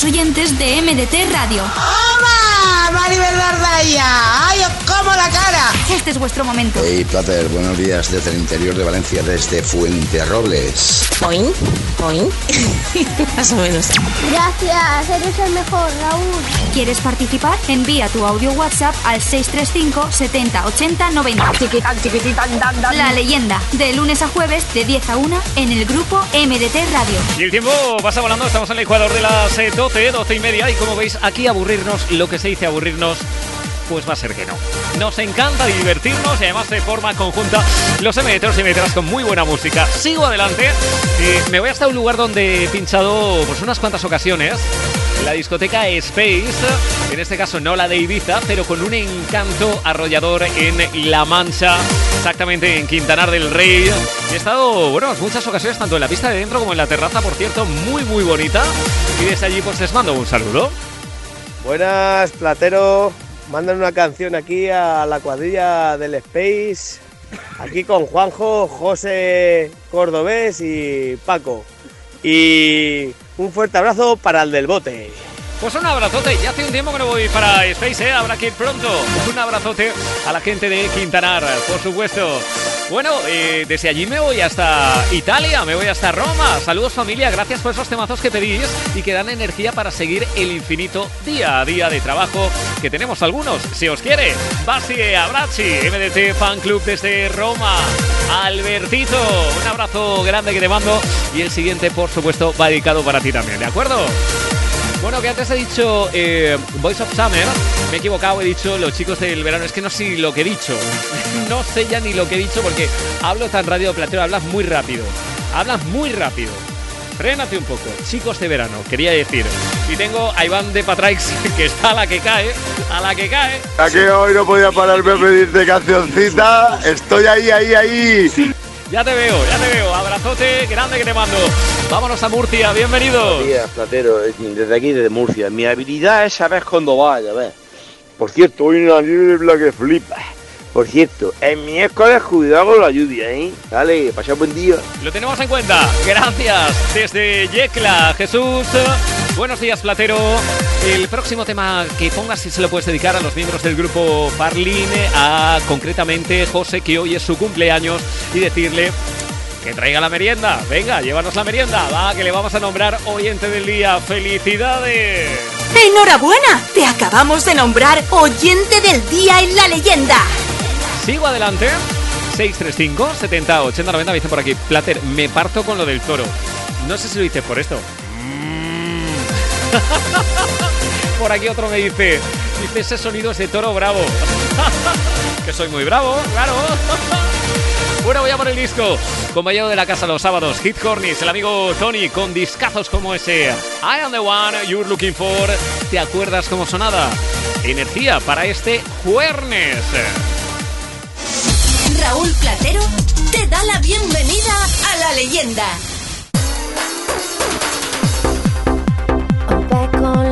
[SPEAKER 44] Oyentes de MDT Radio.
[SPEAKER 49] Maribel Dardaya! ¡Ay, os como la cara!
[SPEAKER 44] Este es vuestro momento.
[SPEAKER 64] Hey, Plater, buenos días desde el interior de Valencia, desde Fuente Robles.
[SPEAKER 49] ¿Oin? ¿Oin? Más o menos.
[SPEAKER 44] Gracias, eres el mejor, Raúl. ¿Quieres participar? Envía tu audio WhatsApp al 635 70 80 90. La leyenda, de lunes a jueves de 10 a 1 en el grupo MDT Radio.
[SPEAKER 15] Y el tiempo pasa volando, estamos en el Ecuador de las eh, 12, 12 y media y como veis aquí aburrirnos, lo que se dice aburrirnos, pues va a ser que no. Nos encanta divertirnos y además de forma conjunta los MDTeros y MDTeras con muy buena música. Sigo adelante y me voy hasta un lugar donde he pinchado pues unas cuantas ocasiones. La discoteca Space, en este caso no la de Ibiza, pero con un encanto arrollador en La Mancha, exactamente en Quintanar del Rey. He estado, bueno, en muchas ocasiones, tanto en la pista de dentro como en la terraza, por cierto, muy, muy bonita. Y desde allí, pues les mando un saludo.
[SPEAKER 65] Buenas, Platero. Mandan una canción aquí a la cuadrilla del Space. Aquí con Juanjo, José Cordobés y Paco. Y un fuerte abrazo para el del bote.
[SPEAKER 15] Pues un abrazote, ya hace un tiempo que no voy para Space, ¿eh? habrá que ir pronto. Un abrazote a la gente de Quintanar, por supuesto. Bueno, eh, desde allí me voy hasta Italia, me voy hasta Roma. Saludos familia, gracias por esos temazos que pedís y que dan energía para seguir el infinito día a día de trabajo que tenemos algunos. Si os quiere, Basi Abrachi, MDT Fan Club desde Roma. Albertito, un abrazo grande que te mando y el siguiente, por supuesto, va dedicado para ti también, ¿de acuerdo? Bueno, que antes he dicho eh, Voice of Summer, me he equivocado, he dicho los chicos del verano, es que no sé ni lo que he dicho, no sé ya ni lo que he dicho porque hablo tan radio platero, hablas muy rápido, hablas muy rápido. Frénate un poco, chicos de verano, quería decir. Y tengo a Iván de Patraix, que está a la que cae, a la que cae.
[SPEAKER 66] A que hoy no podía pararme a pedirte cancioncita. Estoy ahí, ahí, ahí.
[SPEAKER 15] Ya te veo, ya te veo. Abrazote grande que te mando. Vámonos a Murcia, bienvenido.
[SPEAKER 67] Buenos días, Platero, desde aquí, desde Murcia. Mi habilidad es saber cuándo vaya, ¿ves? Por cierto, hoy una niebla que flipa. Por cierto, en mi escuela cuidado con la lluvia, ¿eh? Dale, pasad buen día.
[SPEAKER 15] Lo tenemos en cuenta. Gracias. Desde Yecla, Jesús. Buenos días, Platero. El próximo tema que pongas, si se lo puedes dedicar a los miembros del grupo Farlin, a concretamente José, que hoy es su cumpleaños, y decirle que traiga la merienda. Venga, llévanos la merienda. Va, que le vamos a nombrar oyente del día. ¡Felicidades!
[SPEAKER 14] ¡Enhorabuena! Te acabamos de nombrar oyente del día en la leyenda.
[SPEAKER 15] Sigo adelante. 635 70 80 90 me dice por aquí. Plater, me parto con lo del toro. No sé si lo dices por esto. Mm. por aquí otro me dice. Dice ese sonido es de toro bravo. que soy muy bravo, claro. Bueno, voy a por el disco. Compañero de la casa los sábados, Hit Cornies, el amigo Tony, con discazos como ese. I am the one you're looking for. ¿Te acuerdas cómo sonaba? Energía para este jueves.
[SPEAKER 14] Raúl Platero te da la bienvenida a la leyenda.
[SPEAKER 68] back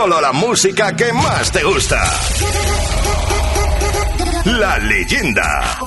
[SPEAKER 21] solo la música que más te gusta. La leyenda.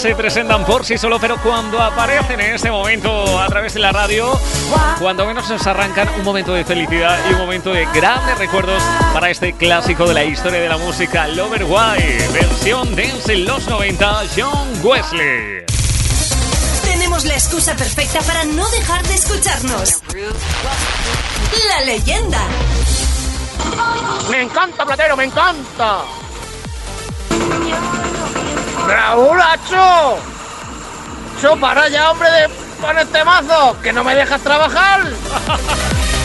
[SPEAKER 15] Se presentan por sí solo, pero cuando aparecen en este momento a través de la radio, cuando menos nos arrancan un momento de felicidad y un momento de grandes recuerdos para este clásico de la historia de la música, Lover Why, versión dance en los 90, John Wesley.
[SPEAKER 14] Tenemos la excusa perfecta para no dejar de escucharnos. La leyenda.
[SPEAKER 62] Me encanta, Platero, me encanta. Raúl, Acho. Cho, para ya, hombre, de con este mazo, que no me dejas trabajar.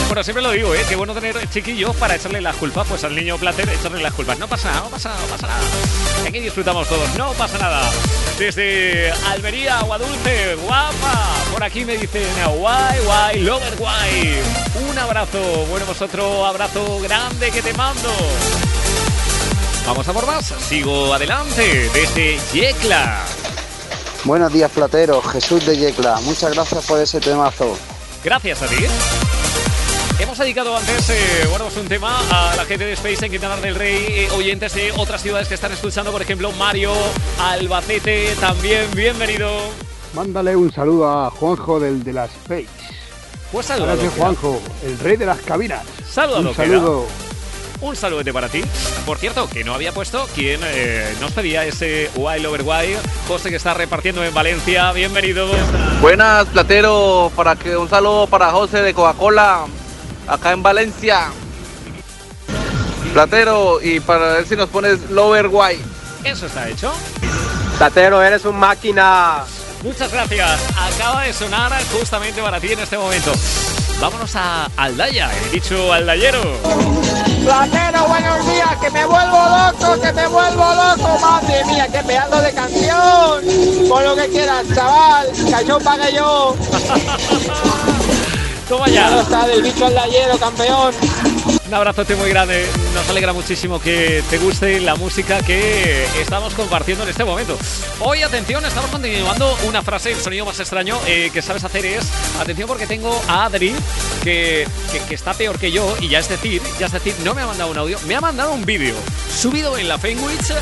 [SPEAKER 15] Bueno, siempre lo digo, ¿eh? Qué bueno tener chiquillos para echarle las culpas, pues al niño Plater echarle las culpas. No pasa nada, no pasa nada, no pasa nada. Aquí disfrutamos todos, no pasa nada. Desde Almería, Aguadulce, guapa. Por aquí me dicen, guay, guay, lover, guay. Un abrazo, bueno, otro abrazo grande que te mando. Vamos a por más, sigo adelante, desde Yecla.
[SPEAKER 69] Buenos días, Platero. Jesús de Yecla. Muchas gracias por ese temazo.
[SPEAKER 15] Gracias a ti. Hemos dedicado antes, eh, bueno, pues un tema a la gente de Space en Quintana del Rey, eh, oyentes de otras ciudades que están escuchando, por ejemplo, Mario, Albacete, también bienvenido.
[SPEAKER 70] Mándale un saludo a Juanjo del de la Space.
[SPEAKER 15] Pues saludo.
[SPEAKER 70] Gracias, Juanjo, el rey de las cabinas.
[SPEAKER 15] Saludo,
[SPEAKER 70] Un saludo.
[SPEAKER 15] Un saludete para ti. Por cierto, que no había puesto quien eh, nos pedía ese Wild Over Wild. José que está repartiendo en Valencia. Bienvenido.
[SPEAKER 71] Buenas, Platero, para que un saludo para José de Coca-Cola, acá en Valencia. Platero, y para ver si nos pones Lover White.
[SPEAKER 15] Eso está hecho.
[SPEAKER 71] Platero, eres un máquina.
[SPEAKER 15] Muchas gracias. Acaba de sonar justamente para ti en este momento. Vámonos a Aldaya, he dicho aldayero.
[SPEAKER 62] Platero, buenos días, que me vuelvo loco, que me vuelvo loco, madre mía, qué pedazo de canción. Con lo que quieras, chaval, yo pague yo.
[SPEAKER 15] Toma ya.
[SPEAKER 62] Claro está del bicho aldayero, campeón.
[SPEAKER 15] Un abrazote muy grande. Nos alegra muchísimo que te guste la música que estamos compartiendo en este momento. Hoy, atención, estamos continuando una frase, el sonido más extraño eh, que sabes hacer es, atención porque tengo a Adri, que, que- que está peor que yo, y ya es decir, ya es decir, no me ha mandado un audio, me ha mandado un vídeo subido en la Fenwich,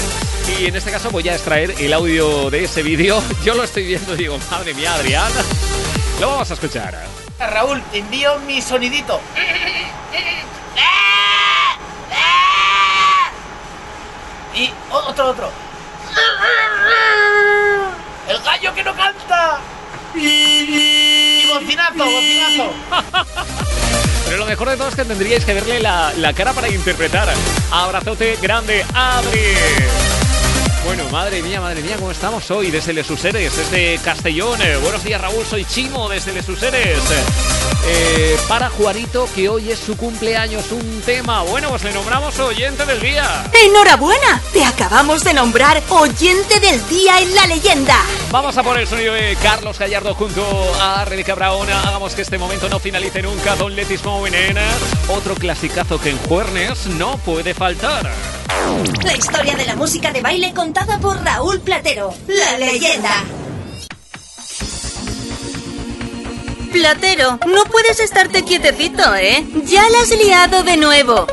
[SPEAKER 15] y en este caso voy a extraer el audio de ese vídeo. Yo lo estoy viendo y digo, madre mía, Adrián, lo vamos a escuchar.
[SPEAKER 72] Raúl, te envío mi sonidito. Y o- otro, otro. El gallo que no canta. Y bocinazo, bocinazo.
[SPEAKER 15] Pero lo mejor de todo es que tendríais que verle la, la cara para interpretar. Abrazote grande, Adri. Bueno, madre mía, madre mía, ¿cómo estamos hoy? Desde Les Useres, desde Castellón. Eh, buenos días, Raúl, soy Chimo, desde Les Useres. Eh, para Juarito, que hoy es su cumpleaños, un tema. Bueno, pues le nombramos oyente del día.
[SPEAKER 14] ¡Enhorabuena! Te acabamos de nombrar oyente del día en la leyenda.
[SPEAKER 15] Vamos a poner el sonido de Carlos Gallardo junto a Rebeca Brown. Hagamos que este momento no finalice nunca. Don Let It Snow in. Otro clasicazo que en Juernes no puede faltar.
[SPEAKER 14] La historia de la música de baile por Raúl Platero. La leyenda.
[SPEAKER 19] Platero, no puedes estarte quietecito, ¿eh? Ya la has liado de nuevo.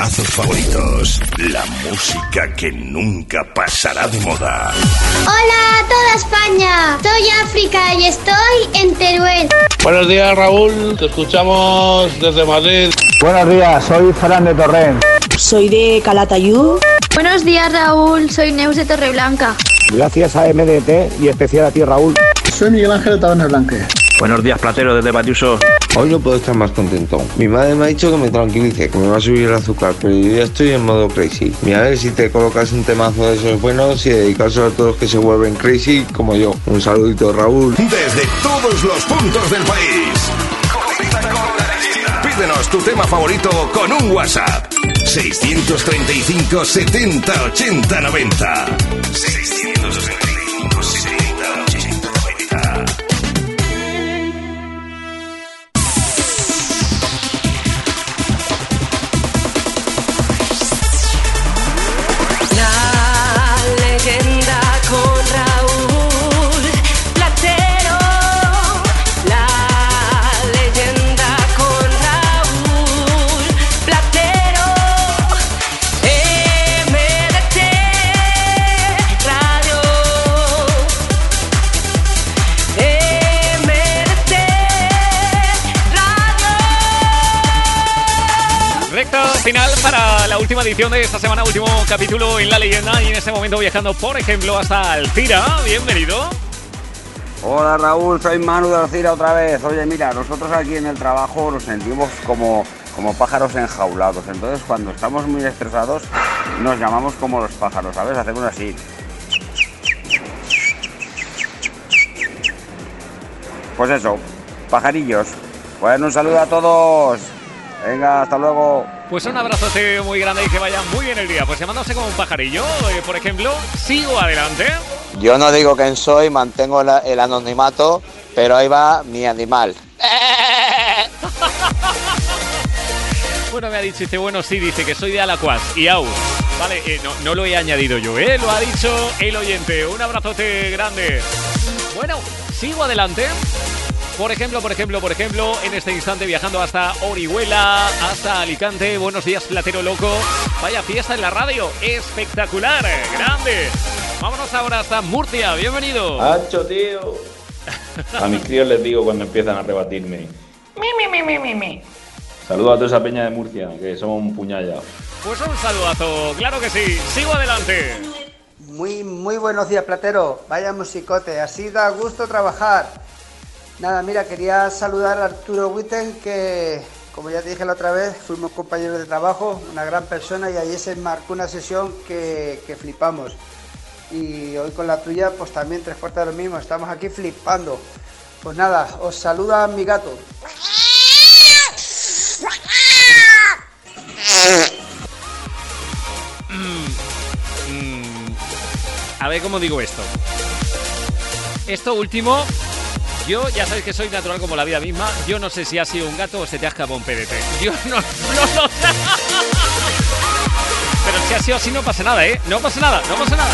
[SPEAKER 1] Temazos favoritos. La música que nunca pasará de moda.
[SPEAKER 7] Hola a toda España, soy África y estoy en Teruel.
[SPEAKER 26] Buenos días, Raúl. Te escuchamos desde Madrid.
[SPEAKER 59] Buenos días, soy Fran de Torrent.
[SPEAKER 73] Soy de Calatayud.
[SPEAKER 7] Buenos días Raúl, soy Neus de Torreblanca.
[SPEAKER 59] Gracias a MDT y especial a ti, Raúl.
[SPEAKER 74] Soy Miguel Ángel de Tabernas Blanque.
[SPEAKER 75] Buenos días, Platero, desde Batiuso.
[SPEAKER 76] Hoy no puedo estar más contento. Mi madre me ha dicho que me tranquilice, que me va a subir el azúcar, pero yo ya estoy en modo crazy. Mira a ver si te colocas un temazo de esos buenos y dedicárselo a todos los que se vuelven crazy como yo. Un saludito, Raúl.
[SPEAKER 1] Desde todos los puntos del país. Pídenos tu tema favorito con un WhatsApp. 635 70 80 90.
[SPEAKER 15] Edición de esta semana, último capítulo en La Leyenda y en este momento viajando, por ejemplo, hasta Alcira. Bienvenido.
[SPEAKER 77] Hola Raúl, soy Manu de Alcira otra vez. Oye, mira, nosotros aquí en el trabajo nos sentimos como, como pájaros enjaulados. Entonces, cuando estamos muy estresados, nos llamamos como los pájaros, ¿sabes? Hacemos así. Pues eso, pajarillos. Bueno, un saludo a todos. Venga, hasta luego.
[SPEAKER 15] Pues un abrazote muy grande y que vaya muy bien el día. Pues llamándose como un pajarillo, eh, por ejemplo, sigo adelante.
[SPEAKER 78] Yo no digo quién soy, mantengo la- el anonimato, pero ahí va mi animal.
[SPEAKER 15] Bueno, me ha dicho, dice, bueno, sí, dice que soy de Alacuas y Au. Vale, eh, no, no lo he añadido yo, ¿eh? Lo ha dicho el oyente. Un abrazote grande. Bueno, sigo adelante. Por ejemplo, por ejemplo, por ejemplo, en este instante viajando hasta Orihuela, hasta Alicante. Buenos días, Platero Loco. Vaya fiesta en la radio. Espectacular, grande. Vámonos ahora hasta Murcia. Bienvenido.
[SPEAKER 70] ¡Hacho, tío! A mis críos les digo cuando empiezan a rebatirme.
[SPEAKER 62] Mi, mi, mi, mi, mi, mi.
[SPEAKER 70] Saludos a toda esa peña de Murcia, que somos un puñalla.
[SPEAKER 15] Pues un saludazo. Claro que sí. Sigo adelante.
[SPEAKER 29] Muy, muy buenos días, Platero. Vaya musicote, así da gusto trabajar. Nada, mira, quería saludar a Arturo Witten, que como ya te dije la otra vez, fuimos compañeros de trabajo, una gran persona y ayer se marcó una sesión que, que flipamos. Y hoy con la tuya, pues también tres cuartos de lo mismo, estamos aquí flipando. Pues nada, os saluda mi gato.
[SPEAKER 15] Mm, mm, a ver cómo digo esto. Esto último, yo ya sabéis que soy natural como la vida misma. Yo no sé si ha sido un gato o se te ha escapado un PDT. Yo no, no lo sé. Pero si ha sido así no pasa nada, ¿eh? No pasa nada, no pasa nada.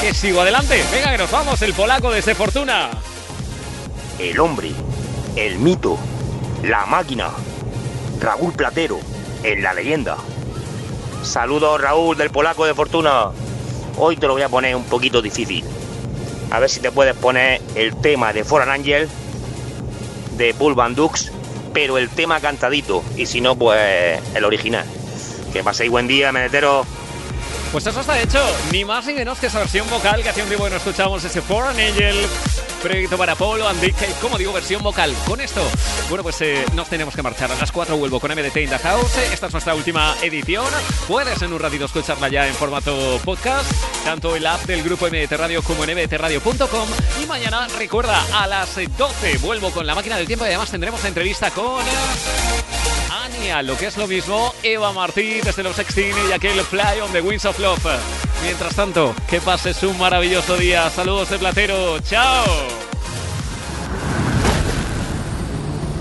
[SPEAKER 15] Que sigo adelante. Venga, que nos vamos. El polaco desde Fortuna.
[SPEAKER 79] El hombre, el mito, la máquina. Raúl Platero, en la leyenda. Saludos Raúl del Polaco de Fortuna. Hoy te lo voy a poner un poquito difícil. A ver si te puedes poner el tema de Foreign Angel de Bull Van Dux, pero el tema cantadito. Y si no, pues el original. Que paséis buen día, menetero.
[SPEAKER 15] Pues eso está hecho. Ni más ni menos que esa versión vocal que hace un tiempo que no escuchamos ese Foreign Angel. Proyecto para Polo and eh, como digo, versión vocal. Con esto, bueno, pues eh, nos tenemos que marchar. A las 4 vuelvo con MDT in the House. Esta es nuestra última edición. Puedes en un ratito escucharla ya en formato podcast, tanto en la app del grupo MDT Radio como en mdtradio.com. Y mañana, recuerda, a las eh, 12 vuelvo con la máquina del tiempo y además tendremos la entrevista con. eh, Lo que es lo mismo, Eva Martí desde los 16 y aquel Fly on the Wings of Love. Mientras tanto, que pases un maravilloso día. Saludos de Platero. ¡Chao!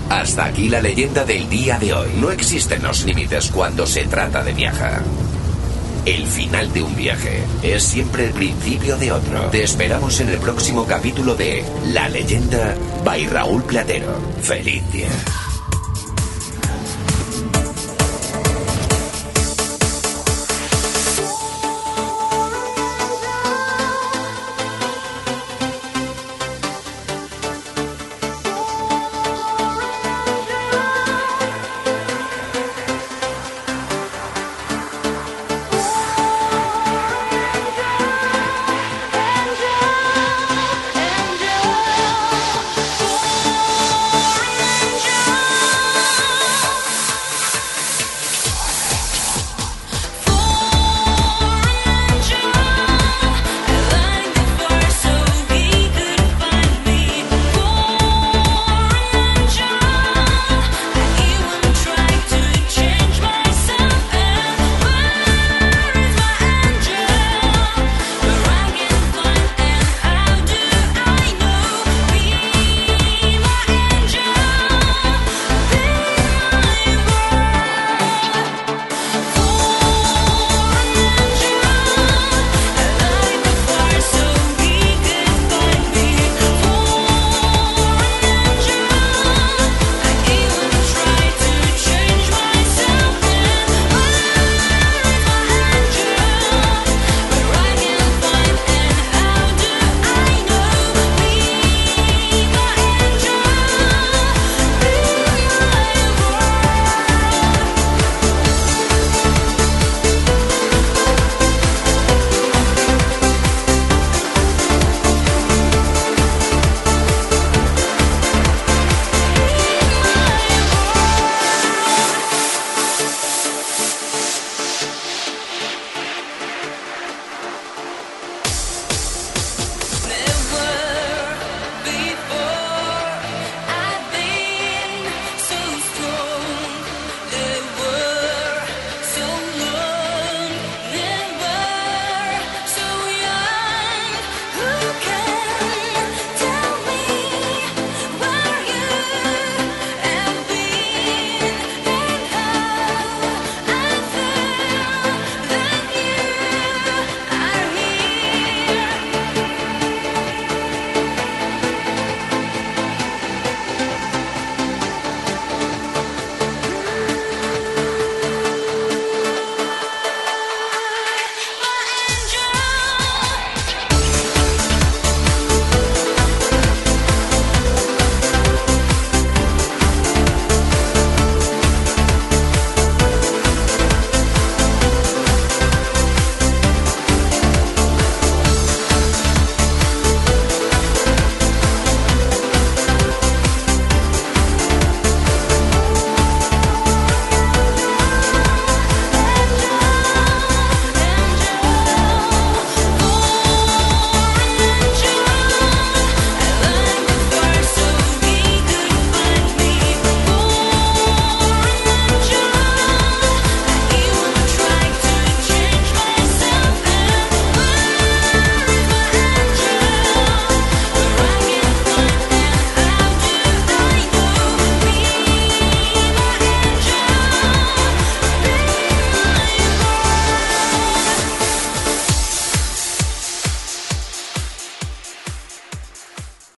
[SPEAKER 12] Hasta aquí la leyenda del día de hoy. No existen los límites cuando se trata de viajar. El final de un viaje es siempre el principio de otro. Te esperamos en el próximo capítulo de La leyenda by Raúl Platero. Feliz día.